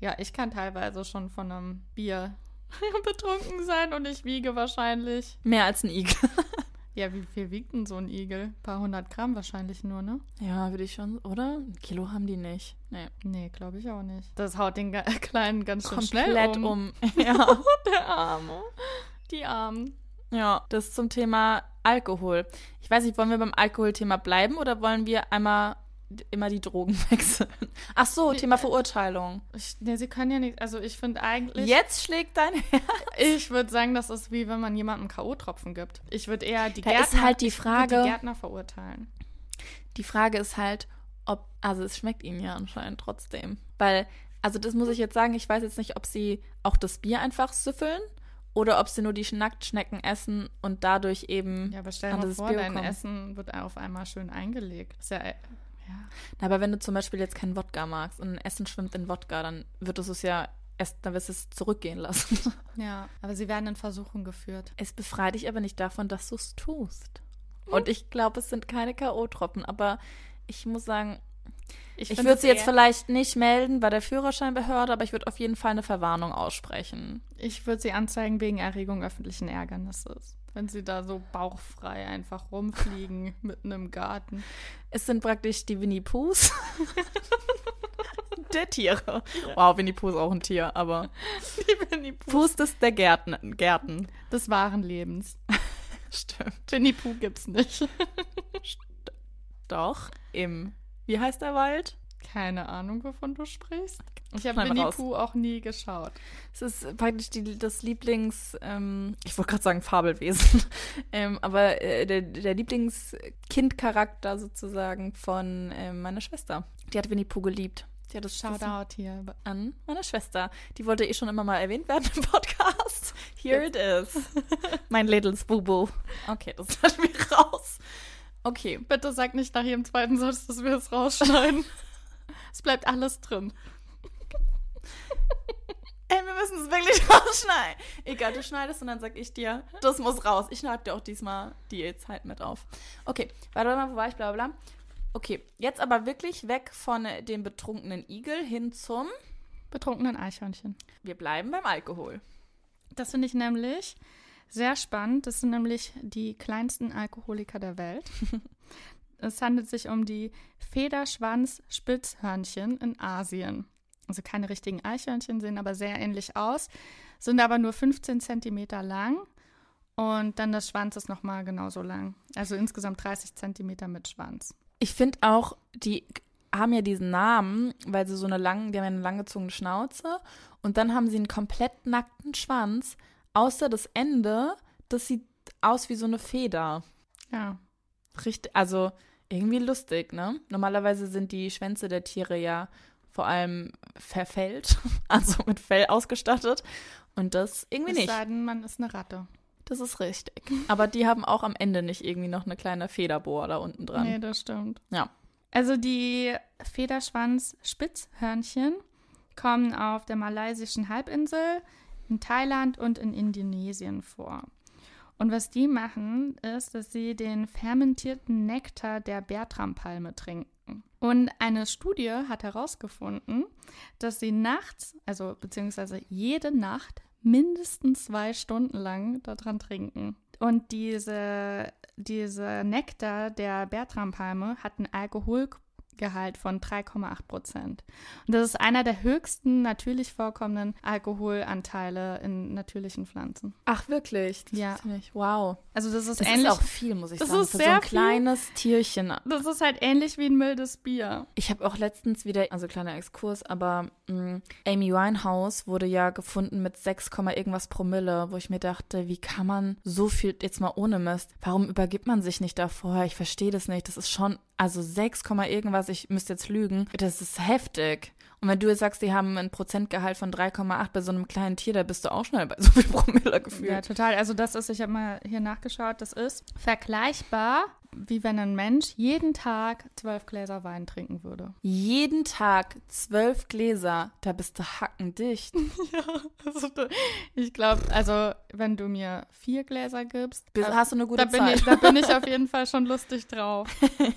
Ja, ich kann teilweise schon von einem Bier *laughs* betrunken sein und ich wiege wahrscheinlich. mehr als ein Igel. *laughs* Ja, wie viel wiegt denn so ein Igel? Ein paar hundert Gramm wahrscheinlich nur, ne? ja, würde ich schon, oder? Ein Kilo haben die nicht. Nee. Nee, glaube ich auch nicht. Das haut den *laughs* Kleinen ganz schön Komplett schnell um. um. Ja. Der Arme. Die Armen. Ja, das zum Thema Alkohol. Ich weiß nicht, wollen wir beim Alkoholthema bleiben oder wollen wir einmal immer die Drogen *laughs* wechseln? Ach so, Thema Verurteilung. Ich, nee, sie können ja nicht. Also, ich finde eigentlich. Jetzt schlägt dein Herz. Ich würde sagen, das ist wie wenn man jemandem K.O.-Tropfen gibt. Ich würde eher die Da Gärtner, ist halt die Frage- die Gärtner verurteilen. Die Frage ist halt, ob, also es schmeckt ihnen ja anscheinend trotzdem. Weil, also das muss ich jetzt sagen, ich weiß jetzt nicht, ob sie auch das Bier einfach süffeln oder ob sie nur die Nacktschnecken essen und dadurch eben. Ja, aber stell dir vor, dein kommen. Essen wird auf einmal schön eingelegt. ist ja, äh, ja. Na, aber wenn du zum Beispiel jetzt keinen Wodka magst und ein Essen schwimmt in Wodka, dann wird es es ja erst, dann wirst du es zurückgehen lassen. *laughs* ja, aber sie werden in Versuchung geführt. Es befreit dich aber nicht davon, dass du es tust. Und ich glaube, es sind keine K.O.-Tropfen, aber ich muss sagen, ich, find würde sie jetzt eher- vielleicht nicht melden bei der Führerscheinbehörde, aber ich würde auf jeden Fall eine Verwarnung aussprechen. Ich würde sie anzeigen wegen Erregung öffentlichen Ärgernisses. Wenn sie da so bauchfrei einfach rumfliegen *laughs* mitten im Garten. Es sind praktisch die Winnie Poohs *laughs* der Tiere. Wow, Winnie Pooh ist auch ein Tier, aber *laughs* Die Winnie Pooh Pooh ist der Gärten, Gärten. des wahren Lebens. Stimmt. Winnie Pooh gibt's nicht. Doch, im, wie heißt der Wald? Keine Ahnung, wovon du sprichst. Ich habe Winnie raus. Pooh auch nie geschaut. Es ist praktisch die, das Lieblings, ähm, ich wollte gerade sagen Fabelwesen, *laughs* ähm, aber äh, der, der Lieblingskindcharakter sozusagen von ähm, meiner Schwester. Die hat Winnie Pooh geliebt. Hat das Shoutout hier. an meine Schwester. Die wollte eh schon immer mal erwähnt werden im Podcast. Here it is. *laughs* mein little Boo. Okay, das *laughs* lassen wir raus. Okay. Bitte sag nicht nach jedem zweiten Satz, dass wir es rausschneiden. *laughs* es bleibt alles drin. *laughs* Ey, wir müssen es wirklich *laughs* rausschneiden. Egal, du schneidest und dann sag ich dir, das muss raus. Ich schneide dir auch diesmal die Zeit mit auf. Okay, warte mal, wo war ich? Bla bla bla. Okay, jetzt aber wirklich weg von dem betrunkenen Igel hin zum. Betrunkenen Eichhörnchen. Wir bleiben beim Alkohol. Das finde ich nämlich sehr spannend. Das sind nämlich die kleinsten Alkoholiker der Welt. *laughs* es handelt sich um die Federschwanz-Spitzhörnchen in Asien. Also keine richtigen Eichhörnchen, sehen aber sehr ähnlich aus, sind aber nur 15 Zentimeter lang und dann das Schwanz ist nochmal genauso lang. Also insgesamt 30 Zentimeter mit Schwanz. Ich finde auch, die haben ja diesen Namen, weil sie so eine lange, die haben eine langgezogene Schnauze und dann haben sie einen komplett nackten Schwanz, außer das Ende, das sieht aus wie so eine Feder. Ja, Richtig, also irgendwie lustig, ne? Normalerweise sind die Schwänze der Tiere ja vor allem verfällt, *laughs* also mit Fell ausgestattet. Und das irgendwie es nicht. sei denn, man ist eine Ratte. Das ist richtig. Aber die haben auch am Ende nicht irgendwie noch eine kleine Federbohr da unten dran. Nee, das stimmt. Ja. Also die Federschwanz-Spitzhörnchen kommen auf der malaysischen Halbinsel, in Thailand und in Indonesien vor. Und was die machen, ist, dass sie den fermentierten Nektar der Bertrampalme trinken. Und eine Studie hat herausgefunden, dass sie nachts, also beziehungsweise jede Nacht, mindestens zwei Stunden lang daran trinken. Und diese, diese Nektar der Bertrampalme hat einen Alkoholgehalt von 3,8 Prozent. Und das ist einer der höchsten natürlich vorkommenden Alkoholanteile in natürlichen Pflanzen. Ach, wirklich? Das Ja. nicht- Wow. Also das ist Das ähnlich. ist auch viel, muss ich Das sagen. ist für sehr so ein viel. kleines Tierchen. das ist halt ähnlich wie ein mildes Bier. Ich habe auch letztens wieder, also kleiner Exkurs, aber mh, Amy Winehouse wurde ja gefunden mit 6, Komma irgendwas Promille, wo ich mir dachte, wie kann man so viel, jetzt mal ohne Mist, warum übergibt man sich nicht davor? Ich verstehe das nicht. Das ist schon, also 6, Komma irgendwas, ich müsste jetzt lügen, das ist heftig. Und wenn du jetzt sagst, die haben einen Prozentgehalt von 3,8 bei so einem kleinen Tier, da bist du auch schnell bei *laughs* so viel Promille gefühlt. Ja, total. Also das ist, ich habe mal hier nachgeschaut, das ist vergleichbar, wie wenn ein Mensch jeden Tag zwölf Gläser Wein trinken würde. Jeden Tag zwölf Gläser, da bist du hackendicht. *laughs* Also, ich glaube, also wenn du mir vier Gläser gibst, Bis- da- hast du eine gute da bin, Zeit. ich, da bin ich *laughs* auf jeden Fall schon lustig drauf.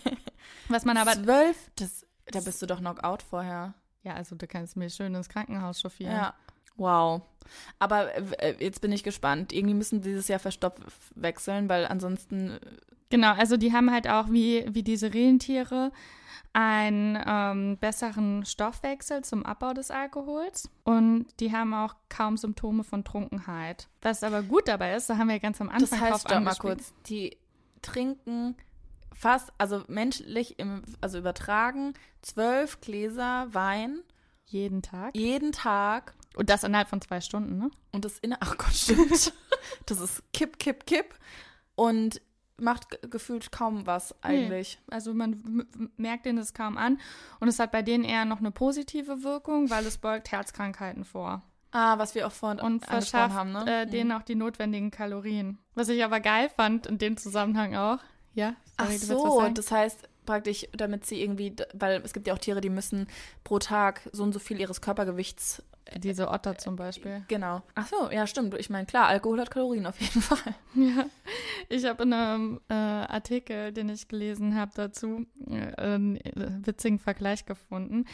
*laughs* Was man aber, zwölf, das, da bist du doch Knockout vorher. ja, also du kannst mir schön ins Krankenhaus chauffieren. Ja. Wow. Aber äh, jetzt bin ich gespannt. Irgendwie müssen die dieses Jahr verstoffwechseln, weil ansonsten. Genau, also die haben halt auch wie, wie diese Rentiere einen ähm, besseren Stoffwechsel zum Abbau des Alkohols und die haben auch kaum Symptome von Trunkenheit. Was aber gut dabei ist, da haben wir ganz am Anfang Das heißt, drauf mal kurz. Die trinken fast, also menschlich, im, also übertragen, zwölf Gläser Wein Jeden Tag. jeden Tag. Und das innerhalb von zwei Stunden, ne? Und das in. *laughs* Ach Gott, stimmt. das ist kipp, kipp, kipp. Und macht ge- gefühlt kaum was eigentlich. Also man merkt denen das kaum an. Und es hat bei denen eher noch eine positive Wirkung, weil es beugt Herzkrankheiten vor. Ah, was wir auch vorhin und verschafft haben, ne? äh, denen auch die notwendigen Kalorien. Was ich aber geil fand in dem Zusammenhang auch. Ja, Ach sorry, was so, das heißt praktisch, damit sie irgendwie, weil es gibt ja auch Tiere, die müssen pro Tag so und so viel ihres Körpergewichts. Diese Otter zum Beispiel. Genau. Ach so, ja, stimmt. Ich meine, klar, Alkohol hat Kalorien auf jeden *laughs* Fall. Ja, ich habe in einem äh, Artikel, den ich gelesen habe, dazu äh, einen witzigen Vergleich gefunden.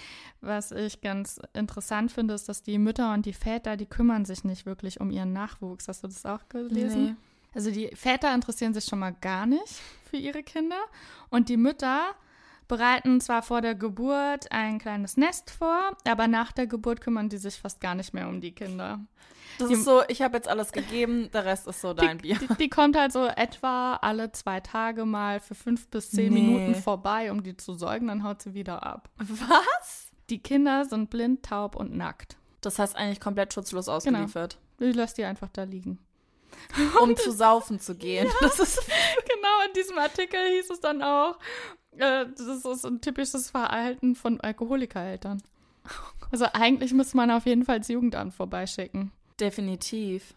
Was ich ganz interessant finde, ist, dass die Mütter und die Väter, die kümmern sich nicht wirklich um ihren Nachwuchs. Hast du das auch gelesen? Nee. Also die Väter interessieren sich schon mal gar nicht für ihre Kinder und die Mütter bereiten zwar vor der Geburt ein kleines Nest vor, aber nach der Geburt kümmern die sich fast gar nicht mehr um die Kinder. Das Die- ist so, ich habe jetzt alles gegeben, der Rest ist so dein die, Bier. Die, die kommt halt so etwa alle zwei Tage mal für fünf bis zehn Nee. Minuten vorbei, um die zu säugen, dann haut sie wieder ab. Was? Die Kinder sind blind, taub und nackt. Das heißt eigentlich komplett schutzlos ausgeliefert, Ich lasse die einfach da liegen. um zu saufen zu gehen. *laughs* Das ist Genau, in diesem Artikel hieß es dann auch, äh, das ist ein typisches Verhalten von Alkoholikereltern. Also eigentlich müsste man auf jeden Fall das Jugendamt vorbeischicken. definitiv.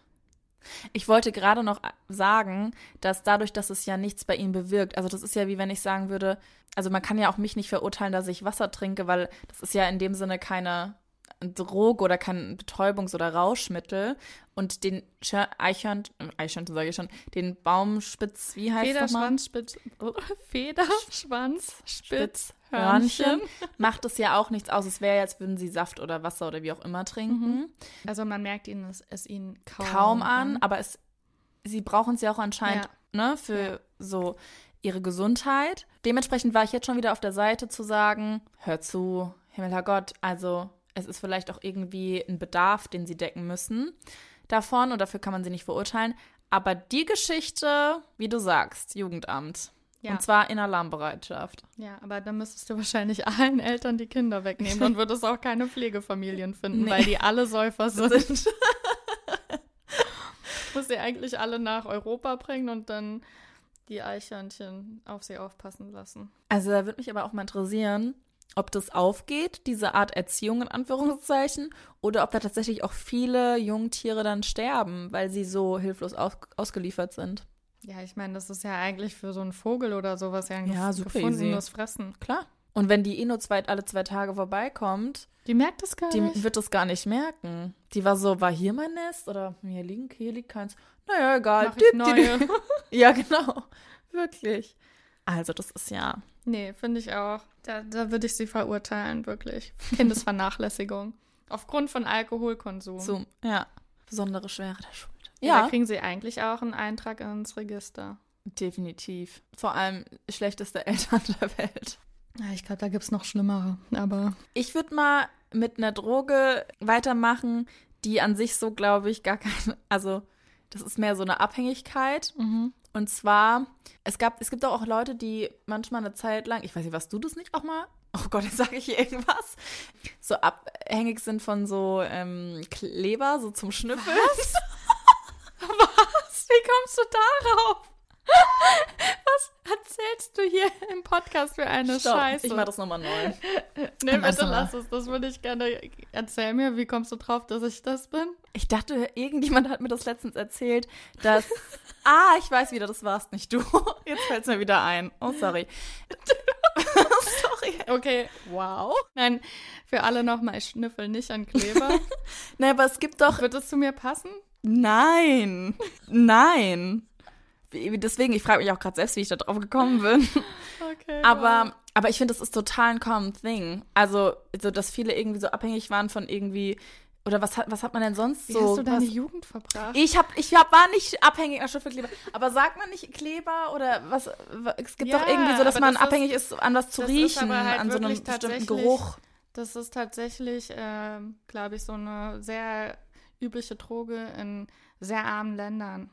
Ich wollte gerade noch sagen, dass dadurch, dass es ja nichts bei ihnen bewirkt, also das ist ja wie wenn ich sagen würde, also man kann ja auch mich nicht verurteilen, dass ich Wasser trinke, weil das ist ja in dem Sinne keine Droge oder kein Betäubungs- oder Rauschmittel. Und den Schör- Eichhörnchen, Eichhörnchen sage ich schon, den Baumspitz, wie heißt das? Federschwanz, Spitz, Federschwanz, Spitzhörnchen. Hörnchen macht es ja auch nichts aus. Es wäre, als würden sie Saft oder Wasser oder wie auch immer trinken. Also man merkt ihnen es, es ihnen kaum, Kaum an, aber es, sie brauchen es ja auch anscheinend ne, für Ja. so ihre Gesundheit. Dementsprechend war ich jetzt schon wieder auf der Seite zu sagen, hör zu, Himmel, Gott, also es ist vielleicht auch irgendwie ein Bedarf, den sie decken müssen davon und dafür kann man sie nicht verurteilen. Aber die Geschichte, wie du sagst, Jugendamt. Ja. Und zwar in Alarmbereitschaft. Ja, aber dann müsstest du wahrscheinlich *laughs* allen Eltern die Kinder wegnehmen und würdest auch keine Pflegefamilien finden, Nee. weil die alle Säufer sind. *laughs* Muss sie eigentlich alle nach Europa bringen und dann die Eichhörnchen auf sie aufpassen lassen. Also da würde mich aber auch mal interessieren, ob das aufgeht, diese Art Erziehung in Anführungszeichen, oder ob da tatsächlich auch viele Jungtiere dann sterben, weil sie so hilflos aus ausgeliefert sind. Ja, ich meine, das ist ja eigentlich für so einen Vogel oder sowas ja ein Ja, gefundenes easy. Fressen. Klar. Und wenn die eh nur zwei, alle zwei Tage vorbeikommt, Die merkt das gar die nicht. wird das gar nicht merken. Die war so, war hier mein Nest? Oder hier liegen, hier liegt keins. Naja, egal. Mach ich dip. neue. *laughs* Ja, genau. Wirklich. Also, das ist ja. Nee, finde ich auch. Da, da würde ich sie verurteilen, wirklich. Kindesvernachlässigung. *laughs* Aufgrund von Alkoholkonsum. So, ja. Besondere Schwere der Schuld. Ja. Da kriegen sie eigentlich auch einen Eintrag ins Register. definitiv. Vor allem schlechteste Eltern *laughs* der Welt. Ja, ich glaube, da gibt es noch schlimmere. Aber Ich würde mal mit einer Droge weitermachen, die an sich so, glaube ich, gar keine. Also, das ist mehr so eine Abhängigkeit. Und zwar, es gab, es gibt auch Leute, die manchmal eine Zeit lang, ich weiß nicht, was du das nicht auch mal? Oh Gott, jetzt sage ich hier irgendwas. So abhängig sind von so ähm, Kleber, so zum Schnüffeln. Was? *laughs* was? Wie kommst du darauf? Was erzählst du hier im Podcast für eine Stopp, Scheiße? Ich mach das nochmal neu. *laughs* nee, bitte lass es. Das würde ich gerne. Erzähl mir, wie kommst du drauf, dass ich das bin? Ich dachte, irgendjemand hat mir das letztens erzählt, dass. *laughs* ah, ich weiß wieder, das warst nicht du. *laughs* Jetzt fällt es mir wieder ein. Oh, sorry. sorry. Okay, wow. Nein, für alle nochmal, ich schnüffel nicht an Kleber. Nein, aber es gibt doch. Wird es zu mir passen? Nein. Nein. Wie- Deswegen, ich frage mich auch gerade selbst, wie ich da drauf gekommen bin. *laughs* Okay. Aber, aber ich finde, das ist total ein common thing. Also, so, dass viele irgendwie so abhängig waren von irgendwie. Oder was hat, was hat man denn sonst Wie so? hast du deine was, Jugend verbracht? ich hab, ich hab, war nicht abhängig an Schnüffelkleber. Aber sagt man nicht Kleber oder was? Es gibt Ja, doch irgendwie so, dass man das abhängig ist, an was zu riechen, halt an so einem bestimmten Geruch. Das ist tatsächlich, ähm, glaube ich, so eine sehr übliche Droge in sehr armen Ländern,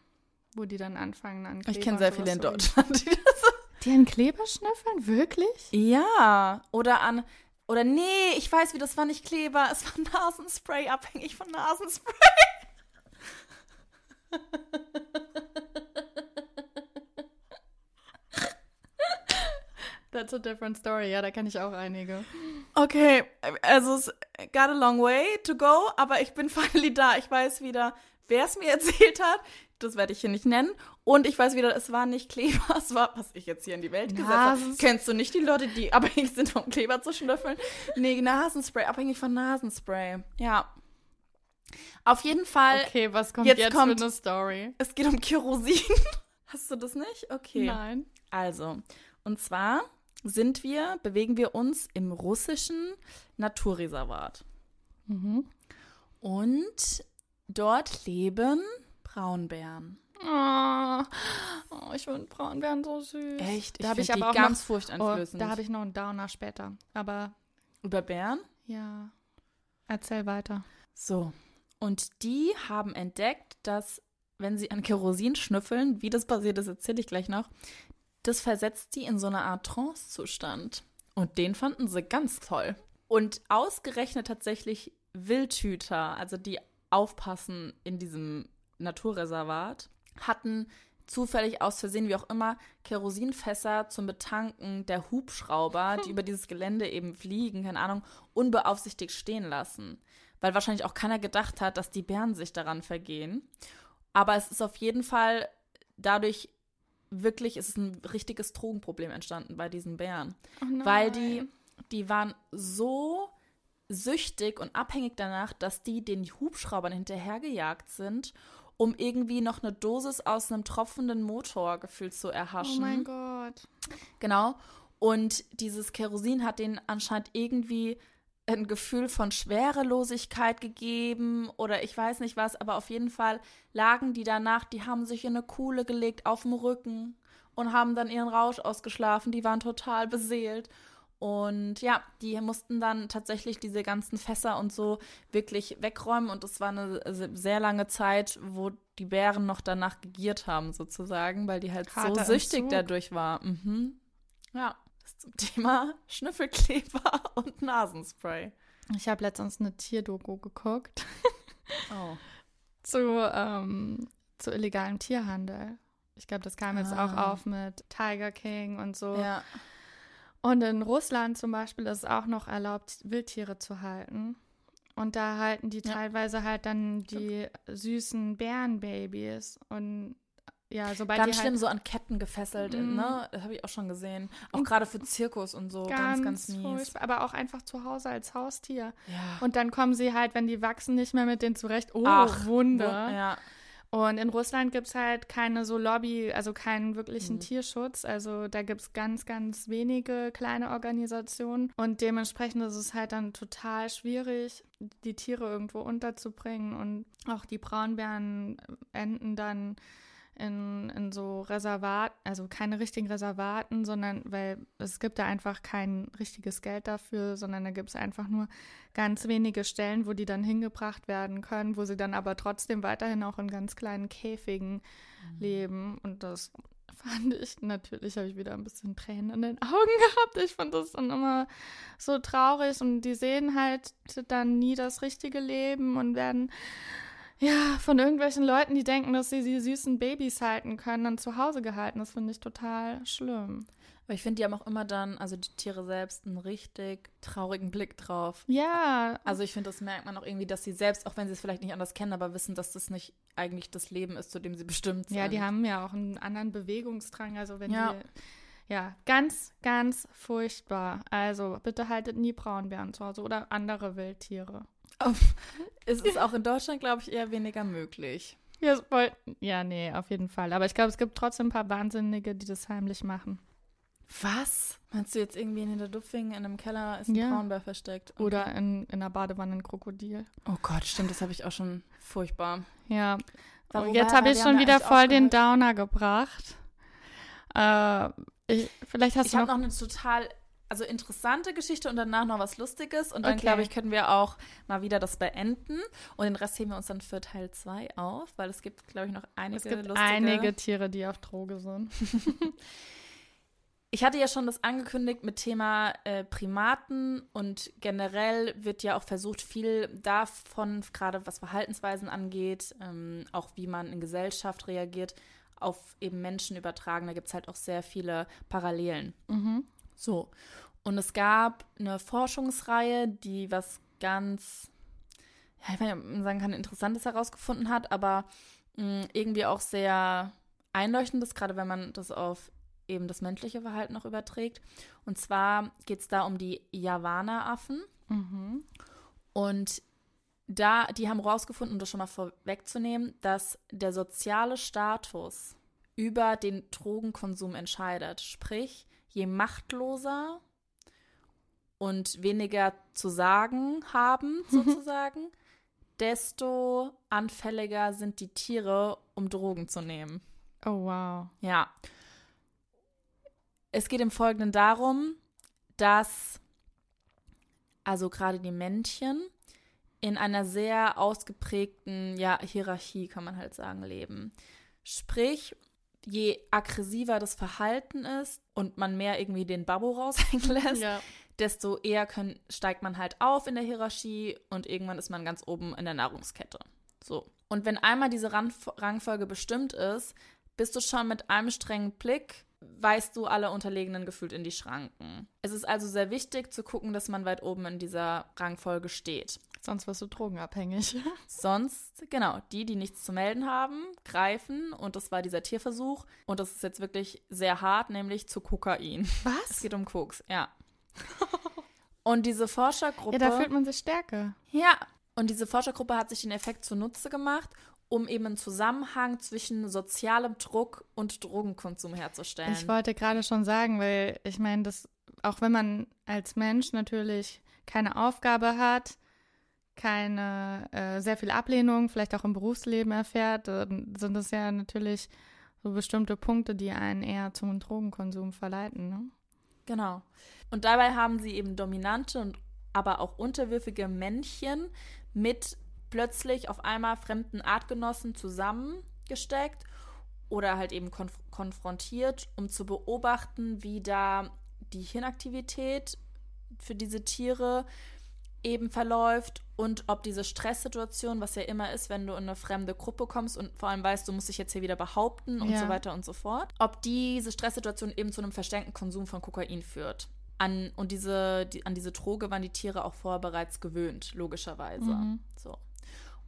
wo die dann anfangen an Kleber Ich kenne sehr viele in. Deutschland, die das Die an Kleber schnüffeln? Wirklich? Ja, oder an. Oder nee, ich weiß, wie das war nicht Kleber, es war Nasenspray, abhängig von Nasenspray. That's a different story. Ja, da kenne ich auch einige. Okay, also es got a long way to go, aber ich bin *laughs* finally da. Ich weiß wieder, wer es mir erzählt hat. Das werde ich hier nicht nennen. Und ich weiß wieder, es war nicht Kleber, *laughs* es war, was ich jetzt hier in die Welt gesetzt habe. Kennst du nicht die Leute, die abhängig sind vom Kleber zu schnüffeln? Nee, Nasenspray, abhängig von Nasenspray. Ja. Auf jeden Fall, Okay, was kommt jetzt jetzt, kommt- für eine Story? es geht um Kerosin. *laughs* Hast du das nicht? Okay. Nein. Also, und zwar sind wir, bewegen wir uns im russischen Naturreservat. Mhm. Und dort leben Braunbären. Oh, oh ich finde Braunbären so süß. Echt? Da habe ich aber die auch ganz noch, furchteinflößend. oh, da habe ich noch einen Downer später. Aber Über Bären? ja, erzähl weiter. So. Und die haben entdeckt, dass, wenn sie an Kerosin schnüffeln, wie das passiert ist, erzähle ich gleich noch, das versetzt die in so eine Art Trance-Zustand. Und den fanden sie ganz toll. Und ausgerechnet tatsächlich Wildhüter, also die aufpassen in diesem Naturreservat, hatten zufällig aus Versehen, wie auch immer, Kerosinfässer zum Betanken der Hubschrauber, die *laughs* über dieses Gelände eben fliegen, keine Ahnung, unbeaufsichtigt stehen lassen. Weil wahrscheinlich auch keiner gedacht hat, dass die Bären sich daran vergehen. Aber es ist auf jeden Fall dadurch wirklich, es ist ein richtiges Drogenproblem entstanden bei diesen Bären. Oh. Weil die, die waren so süchtig und abhängig danach, dass die den Hubschraubern hinterhergejagt sind, um irgendwie noch eine Dosis aus einem tropfenden Motor gefühlt zu Oh erhaschen. mein Gott. Genau. Und dieses Kerosin hat denen anscheinend irgendwie ein Gefühl von Schwerelosigkeit gegeben oder ich weiß nicht was, aber auf jeden Fall lagen die danach, die haben sich in eine Kuhle gelegt auf dem Rücken und haben dann ihren Rausch ausgeschlafen. Die waren total beseelt. Und ja, die mussten dann tatsächlich diese ganzen Fässer und so wirklich wegräumen. Und es war eine se- sehr lange Zeit, wo die Bären noch danach gegiert haben, sozusagen, weil die halt Harter so süchtig dadurch war. Mhm. Ja, das zum Thema *laughs* Schnüffelkleber *laughs* und Nasenspray. Ich habe letztens eine Tierdoku geguckt *laughs* Oh. zu, ähm, zu illegalem Tierhandel. Ich glaube, das kam jetzt auch Ah. auf mit Tiger King und so. Ja. Und in Russland zum Beispiel ist es auch noch erlaubt, Wildtiere zu halten. Und da halten die Ja. teilweise halt dann die süßen Bärenbabys. Und ja, sobald Ganz die schlimm, halt so an Ketten gefesselt, Mhm. ne? Das habe ich auch schon gesehen. Auch gerade für Zirkus und so. Ganz, ganz, mies. furchtbar, aber auch einfach zu Hause als Haustier. Ja. Und dann kommen sie halt, wenn die wachsen, nicht mehr mit denen zurecht. Oh, Ach, Wunder. Ja. Und in Russland gibt es halt keine so Lobby, also keinen Mhm. wirklichen Tierschutz. Also da gibt es ganz, ganz wenige kleine Organisationen. Und dementsprechend ist es halt dann total schwierig, die Tiere irgendwo unterzubringen. Und auch die Braunbären enden dann in, in so Reservat, also keine richtigen Reservaten, sondern weil es gibt da einfach kein richtiges Geld dafür, sondern da gibt es einfach nur ganz wenige Stellen, wo die dann hingebracht werden können, wo sie dann aber trotzdem weiterhin auch in ganz kleinen Käfigen leben. Und das fand ich, natürlich habe ich wieder ein bisschen Tränen in den *laughs* Augen gehabt. Ich fand das dann immer so traurig und die sehen halt dann nie das richtige Leben und werden ja, von irgendwelchen Leuten, die denken, dass sie die süßen Babys halten können, dann zu Hause gehalten. Das finde ich total schlimm. Aber ich finde, die haben auch immer dann, also die Tiere selbst, einen richtig traurigen Blick drauf. Ja, Also ich finde, das merkt man auch irgendwie, dass sie selbst, auch wenn sie es vielleicht nicht anders kennen, aber wissen, dass das nicht eigentlich das Leben ist, zu dem sie bestimmt sind. ja, die haben ja auch einen anderen Bewegungsdrang. Also wenn Ja. die, ja, ganz, ganz furchtbar. Also bitte haltet nie Braunbären zu Hause oder andere Wildtiere. Es ist auch in Deutschland, glaube ich, eher weniger möglich. Ja, ja, nee, auf jeden Fall. Aber ich glaube, es gibt trotzdem ein paar Wahnsinnige, die das heimlich machen. Was? Meinst du jetzt irgendwie in der Duffing in einem Keller ist ein Ja. Braunbär versteckt? Okay. Oder in, in einer Badewanne ein Krokodil. Oh Gott, stimmt, das habe ich auch schon furchtbar. Ja. Und wobei, jetzt habe ich schon wieder voll den. Downer gebracht. Äh, ich, vielleicht hast Ich du habe noch, noch eine total, also interessante Geschichte und danach noch was Lustiges. Und dann, Okay. glaube ich, können wir auch mal wieder das beenden. Und den Rest heben wir uns dann für Teil 2 auf, weil es gibt, glaube ich, noch einige es gibt lustige. einige Tiere, die auf Droge sind. *laughs* *laughs* Ich hatte ja schon das angekündigt mit Thema äh, Primaten und generell wird ja auch versucht, viel davon, gerade was Verhaltensweisen angeht, ähm, auch wie man in Gesellschaft reagiert, auf eben Menschen übertragen. Da gibt es halt auch sehr viele Parallelen. Mhm. So. Und es gab eine Forschungsreihe, die was ganz, ja, ich weiß nicht, ob man sagen kann, Interessantes herausgefunden hat, aber mh, irgendwie auch sehr einleuchtendes, gerade wenn man das auf eben das menschliche Verhalten noch überträgt. Und zwar geht es da um die Javana-Affen. Mhm. Und da, die haben rausgefunden, um das schon mal vorwegzunehmen, dass der soziale Status über den Drogenkonsum entscheidet. Sprich, je machtloser und weniger zu sagen haben, *laughs* sozusagen, desto anfälliger sind die Tiere, um Drogen zu nehmen. Oh, wow. Ja. Es geht im Folgenden darum, dass also gerade die Männchen in einer sehr ausgeprägten ja, Hierarchie, kann man halt sagen, leben. Sprich, je aggressiver das Verhalten ist und man mehr irgendwie den Babbo *laughs* raushängen lässt, Ja. desto eher können, steigt man halt auf in der Hierarchie und irgendwann ist man ganz oben in der Nahrungskette. So. Und wenn einmal diese Ran Rangfolge bestimmt ist, bist du schon mit einem strengen Blick, weist du alle Unterlegenen gefühlt in die Schranken. Es ist also sehr wichtig zu gucken, dass man weit oben in dieser Rangfolge steht. Sonst wirst du drogenabhängig. *laughs* Sonst, genau, die, die nichts zu melden haben, greifen und das war dieser Tierversuch und das ist jetzt wirklich sehr hart, nämlich zu Kokain. Es Was? geht um Koks, ja. *laughs* Und diese Forschergruppe. Ja, da fühlt man sich stärker. Ja, und diese Forschergruppe hat sich den Effekt zunutze gemacht, um eben einen Zusammenhang zwischen sozialem Druck und Drogenkonsum herzustellen. Ich wollte gerade schon sagen, weil ich meine, dass auch wenn man als Mensch natürlich keine Aufgabe hat, keine äh, sehr viel Ablehnung, vielleicht auch im Berufsleben erfährt, dann sind das ja natürlich so bestimmte Punkte, die einen eher zum Drogenkonsum verleiten. Ne? Genau. Und dabei haben sie eben dominante und aber auch unterwürfige Männchen mit plötzlich auf einmal fremden Artgenossen zusammengesteckt oder halt eben konf konfrontiert, um zu beobachten, wie da die Hirnaktivität für diese Tiere eben verläuft und ob diese Stresssituation, was ja immer ist, wenn du in eine fremde Gruppe kommst und vor allem weißt, du musst dich jetzt hier wieder behaupten und Ja. so weiter und so fort, ob diese Stresssituation eben zu einem versteckten Konsum von Kokain führt. An, und diese, die, an diese Droge waren die Tiere auch vorher bereits gewöhnt, logischerweise. Mhm. So.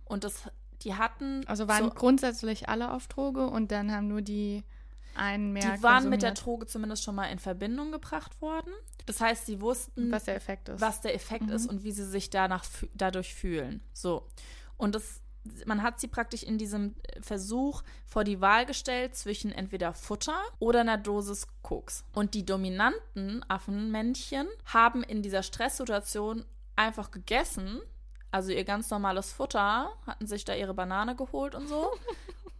Und das, die hatten. Also waren so, grundsätzlich alle auf Droge und dann haben nur die einen mehr die waren mit der konsumiert, Droge zumindest schon mal in Verbindung gebracht worden. Das heißt, sie wussten, was der Effekt ist. was der Effekt Mhm. ist und wie sie sich danach dadurch fühlen. So. Und das, man hat sie praktisch in diesem Versuch vor die Wahl gestellt zwischen entweder Futter oder einer Dosis Koks. Und die dominanten Affenmännchen haben in dieser Stresssituation einfach gegessen. Also ihr ganz normales Futter, hatten sich da ihre Banane geholt und so. *laughs*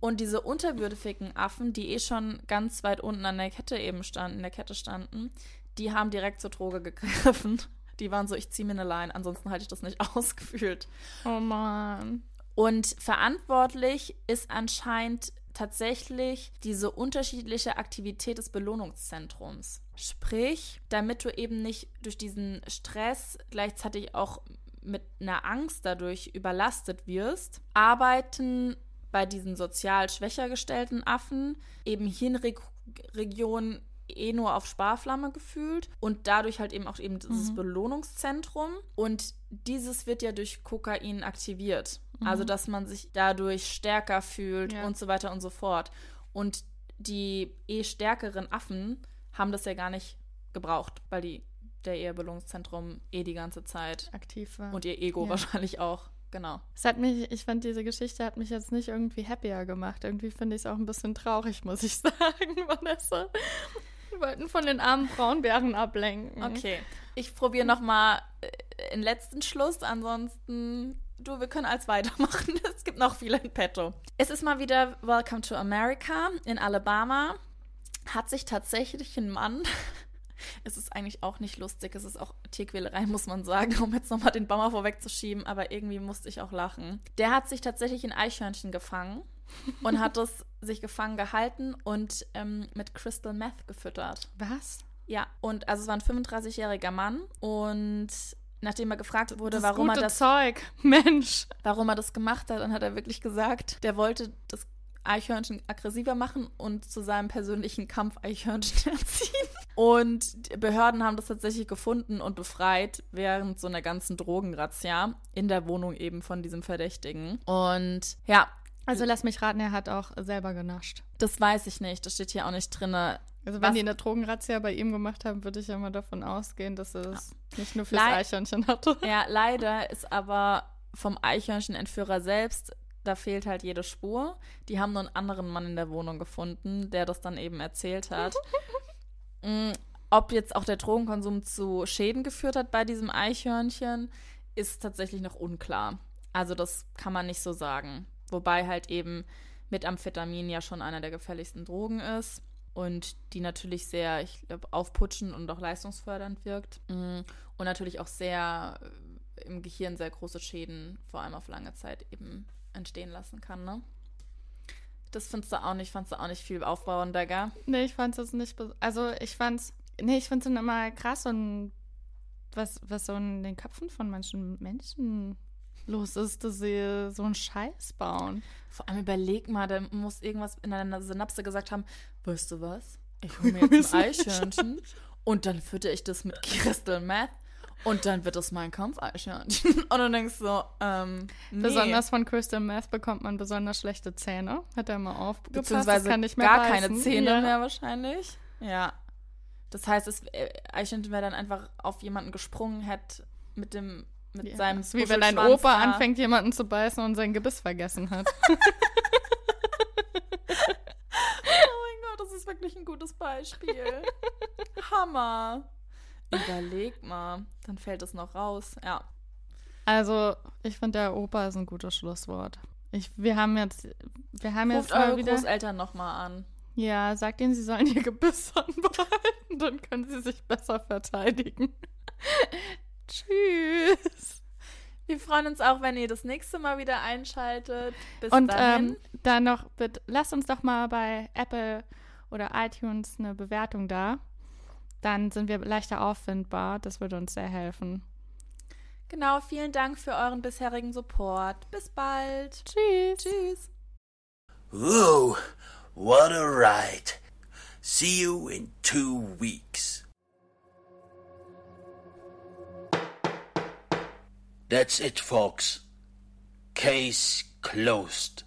Und diese unterwürfigen Affen, die eh schon ganz weit unten an der Kette eben standen, in der Kette standen, die haben direkt zur Droge gegriffen. *laughs* Die waren so, ich ziehe mir eine Line, ansonsten halte ich das nicht *laughs* ausgefühlt. oh Mann. Und verantwortlich ist anscheinend tatsächlich diese unterschiedliche Aktivität des Belohnungszentrums. Sprich, damit du eben nicht durch diesen Stress gleichzeitig auch mit einer Angst dadurch überlastet wirst, arbeiten bei diesen sozial schwächer gestellten Affen eben Hirnregionen eh nur auf Sparflamme gefühlt und dadurch halt eben auch eben dieses Mhm. Belohnungszentrum und dieses wird ja durch Kokain aktiviert. Mhm. Also dass man sich dadurch stärker fühlt Ja. und so weiter und so fort. Und die eh stärkeren Affen haben das ja gar nicht gebraucht, weil die der ihr Belohnungszentrum eh die ganze Zeit Aktiv war. und ihr Ego Ja. wahrscheinlich auch. Genau. Es hat mich, ich fand diese Geschichte hat mich jetzt nicht irgendwie happier gemacht. Irgendwie finde ich es auch ein bisschen traurig, muss ich *laughs* sagen, Vanessa. Wir wollten von den armen Braunbären ablenken. Okay. Ich probiere noch mal äh, einen letzten Schluss. Ansonsten, du, wir können als weitermachen. *laughs* Es gibt noch viele in petto. Es ist mal wieder Welcome to America in Alabama. Hat sich tatsächlich ein Mann. *laughs* Es ist eigentlich auch nicht lustig. Es ist auch Tierquälerei, muss man sagen, *laughs* um jetzt nochmal den Baumer vorwegzuschieben. Aber irgendwie musste ich auch lachen. Der hat sich tatsächlich ein Eichhörnchen gefangen *laughs* und hat es sich gefangen gehalten und ähm, mit Crystal Meth gefüttert. Was? Ja, und also es war ein 35-jähriger Mann und nachdem er gefragt wurde, Das warum er, das, Zeug. *laughs* Mensch. warum er das gemacht hat, dann hat er wirklich gesagt, der wollte das Eichhörnchen aggressiver machen und zu seinem persönlichen Kampf-Eichhörnchen *laughs* erziehen. Und die Behörden haben das tatsächlich gefunden und befreit während so einer ganzen Drogenrazzia in der Wohnung eben von diesem Verdächtigen. Und ja, Also lass mich raten, er hat auch selber genascht. das weiß ich nicht, das steht hier auch nicht drin. Also wenn Was- die eine Drogenrazzia bei ihm gemacht haben, würde ich ja mal davon ausgehen, dass er es nicht nur fürs Lei- Eichhörnchen hatte. *laughs* Ja, leider ist aber vom Eichhörnchenentführer selbst, da fehlt halt jede Spur. Die haben nur einen anderen Mann in der Wohnung gefunden, der das dann eben erzählt hat. *laughs* Mm, Ob jetzt auch der Drogenkonsum zu Schäden geführt hat bei diesem Eichhörnchen, ist tatsächlich noch unklar. Also das kann man nicht so sagen. Wobei halt eben Methamphetamin ja schon einer der gefährlichsten Drogen ist und die natürlich sehr, ich glaube, aufputschend und auch leistungsfördernd wirkt. Mm, Und natürlich auch sehr äh, im Gehirn sehr große Schäden, vor allem auf lange Zeit, eben entstehen lassen kann, ne? Das findest du auch nicht, fandst du auch nicht viel aufbauender, gell? Nee, ich fand's jetzt nicht. Also ich fand's. Nee, ich find's immer krass und was, was so in den Köpfen von manchen Menschen los ist, dass sie so einen Scheiß bauen. Vor allem überleg mal, da muss irgendwas in deiner Synapse gesagt haben, weißt du was? Ich hole mir *laughs* jetzt ein Eichhörnchen und dann fütter ich das mit Crystal Meth und dann wird das mein Kampfeichhörnchen. *laughs* Und dann denkst du so, ähm, nee. Besonders von Crystal Meth bekommt man besonders schlechte Zähne. Hat er mal aufgepasst, beziehungsweise das kann nicht mehr gar beißen. keine Zähne ja. mehr wahrscheinlich. Ja. Das heißt, es äh, Eichhörnchen wäre dann einfach auf jemanden gesprungen, hätte mit dem mit Ja, seinem wie wenn dein Opa da- anfängt, jemanden zu beißen und sein Gebiss vergessen hat. *laughs* Oh mein Gott, das ist wirklich ein gutes Beispiel. Hammer. Überleg mal, dann fällt es noch raus. Ja. Also, ich finde, der Opa ist ein gutes Schlusswort. Ich, wir haben jetzt, wir haben Ruft jetzt eure wieder, Großeltern nochmal an. ja, sagt ihnen, sie sollen ihr Gebiss *laughs* anbehalten, dann können sie sich besser verteidigen. Tschüss. Wir freuen uns auch, wenn ihr das nächste Mal wieder einschaltet. Bis Und dahin. ähm, dann noch, bitte, lasst uns doch mal bei Apple oder iTunes eine Bewertung da. Dann sind wir leichter auffindbar. Das würde uns sehr helfen. genau, vielen Dank für euren bisherigen Support. Bis bald. Tschüss. Tschüss. Whoa, what a ride. See you in two weeks. That's it, folks. Case closed.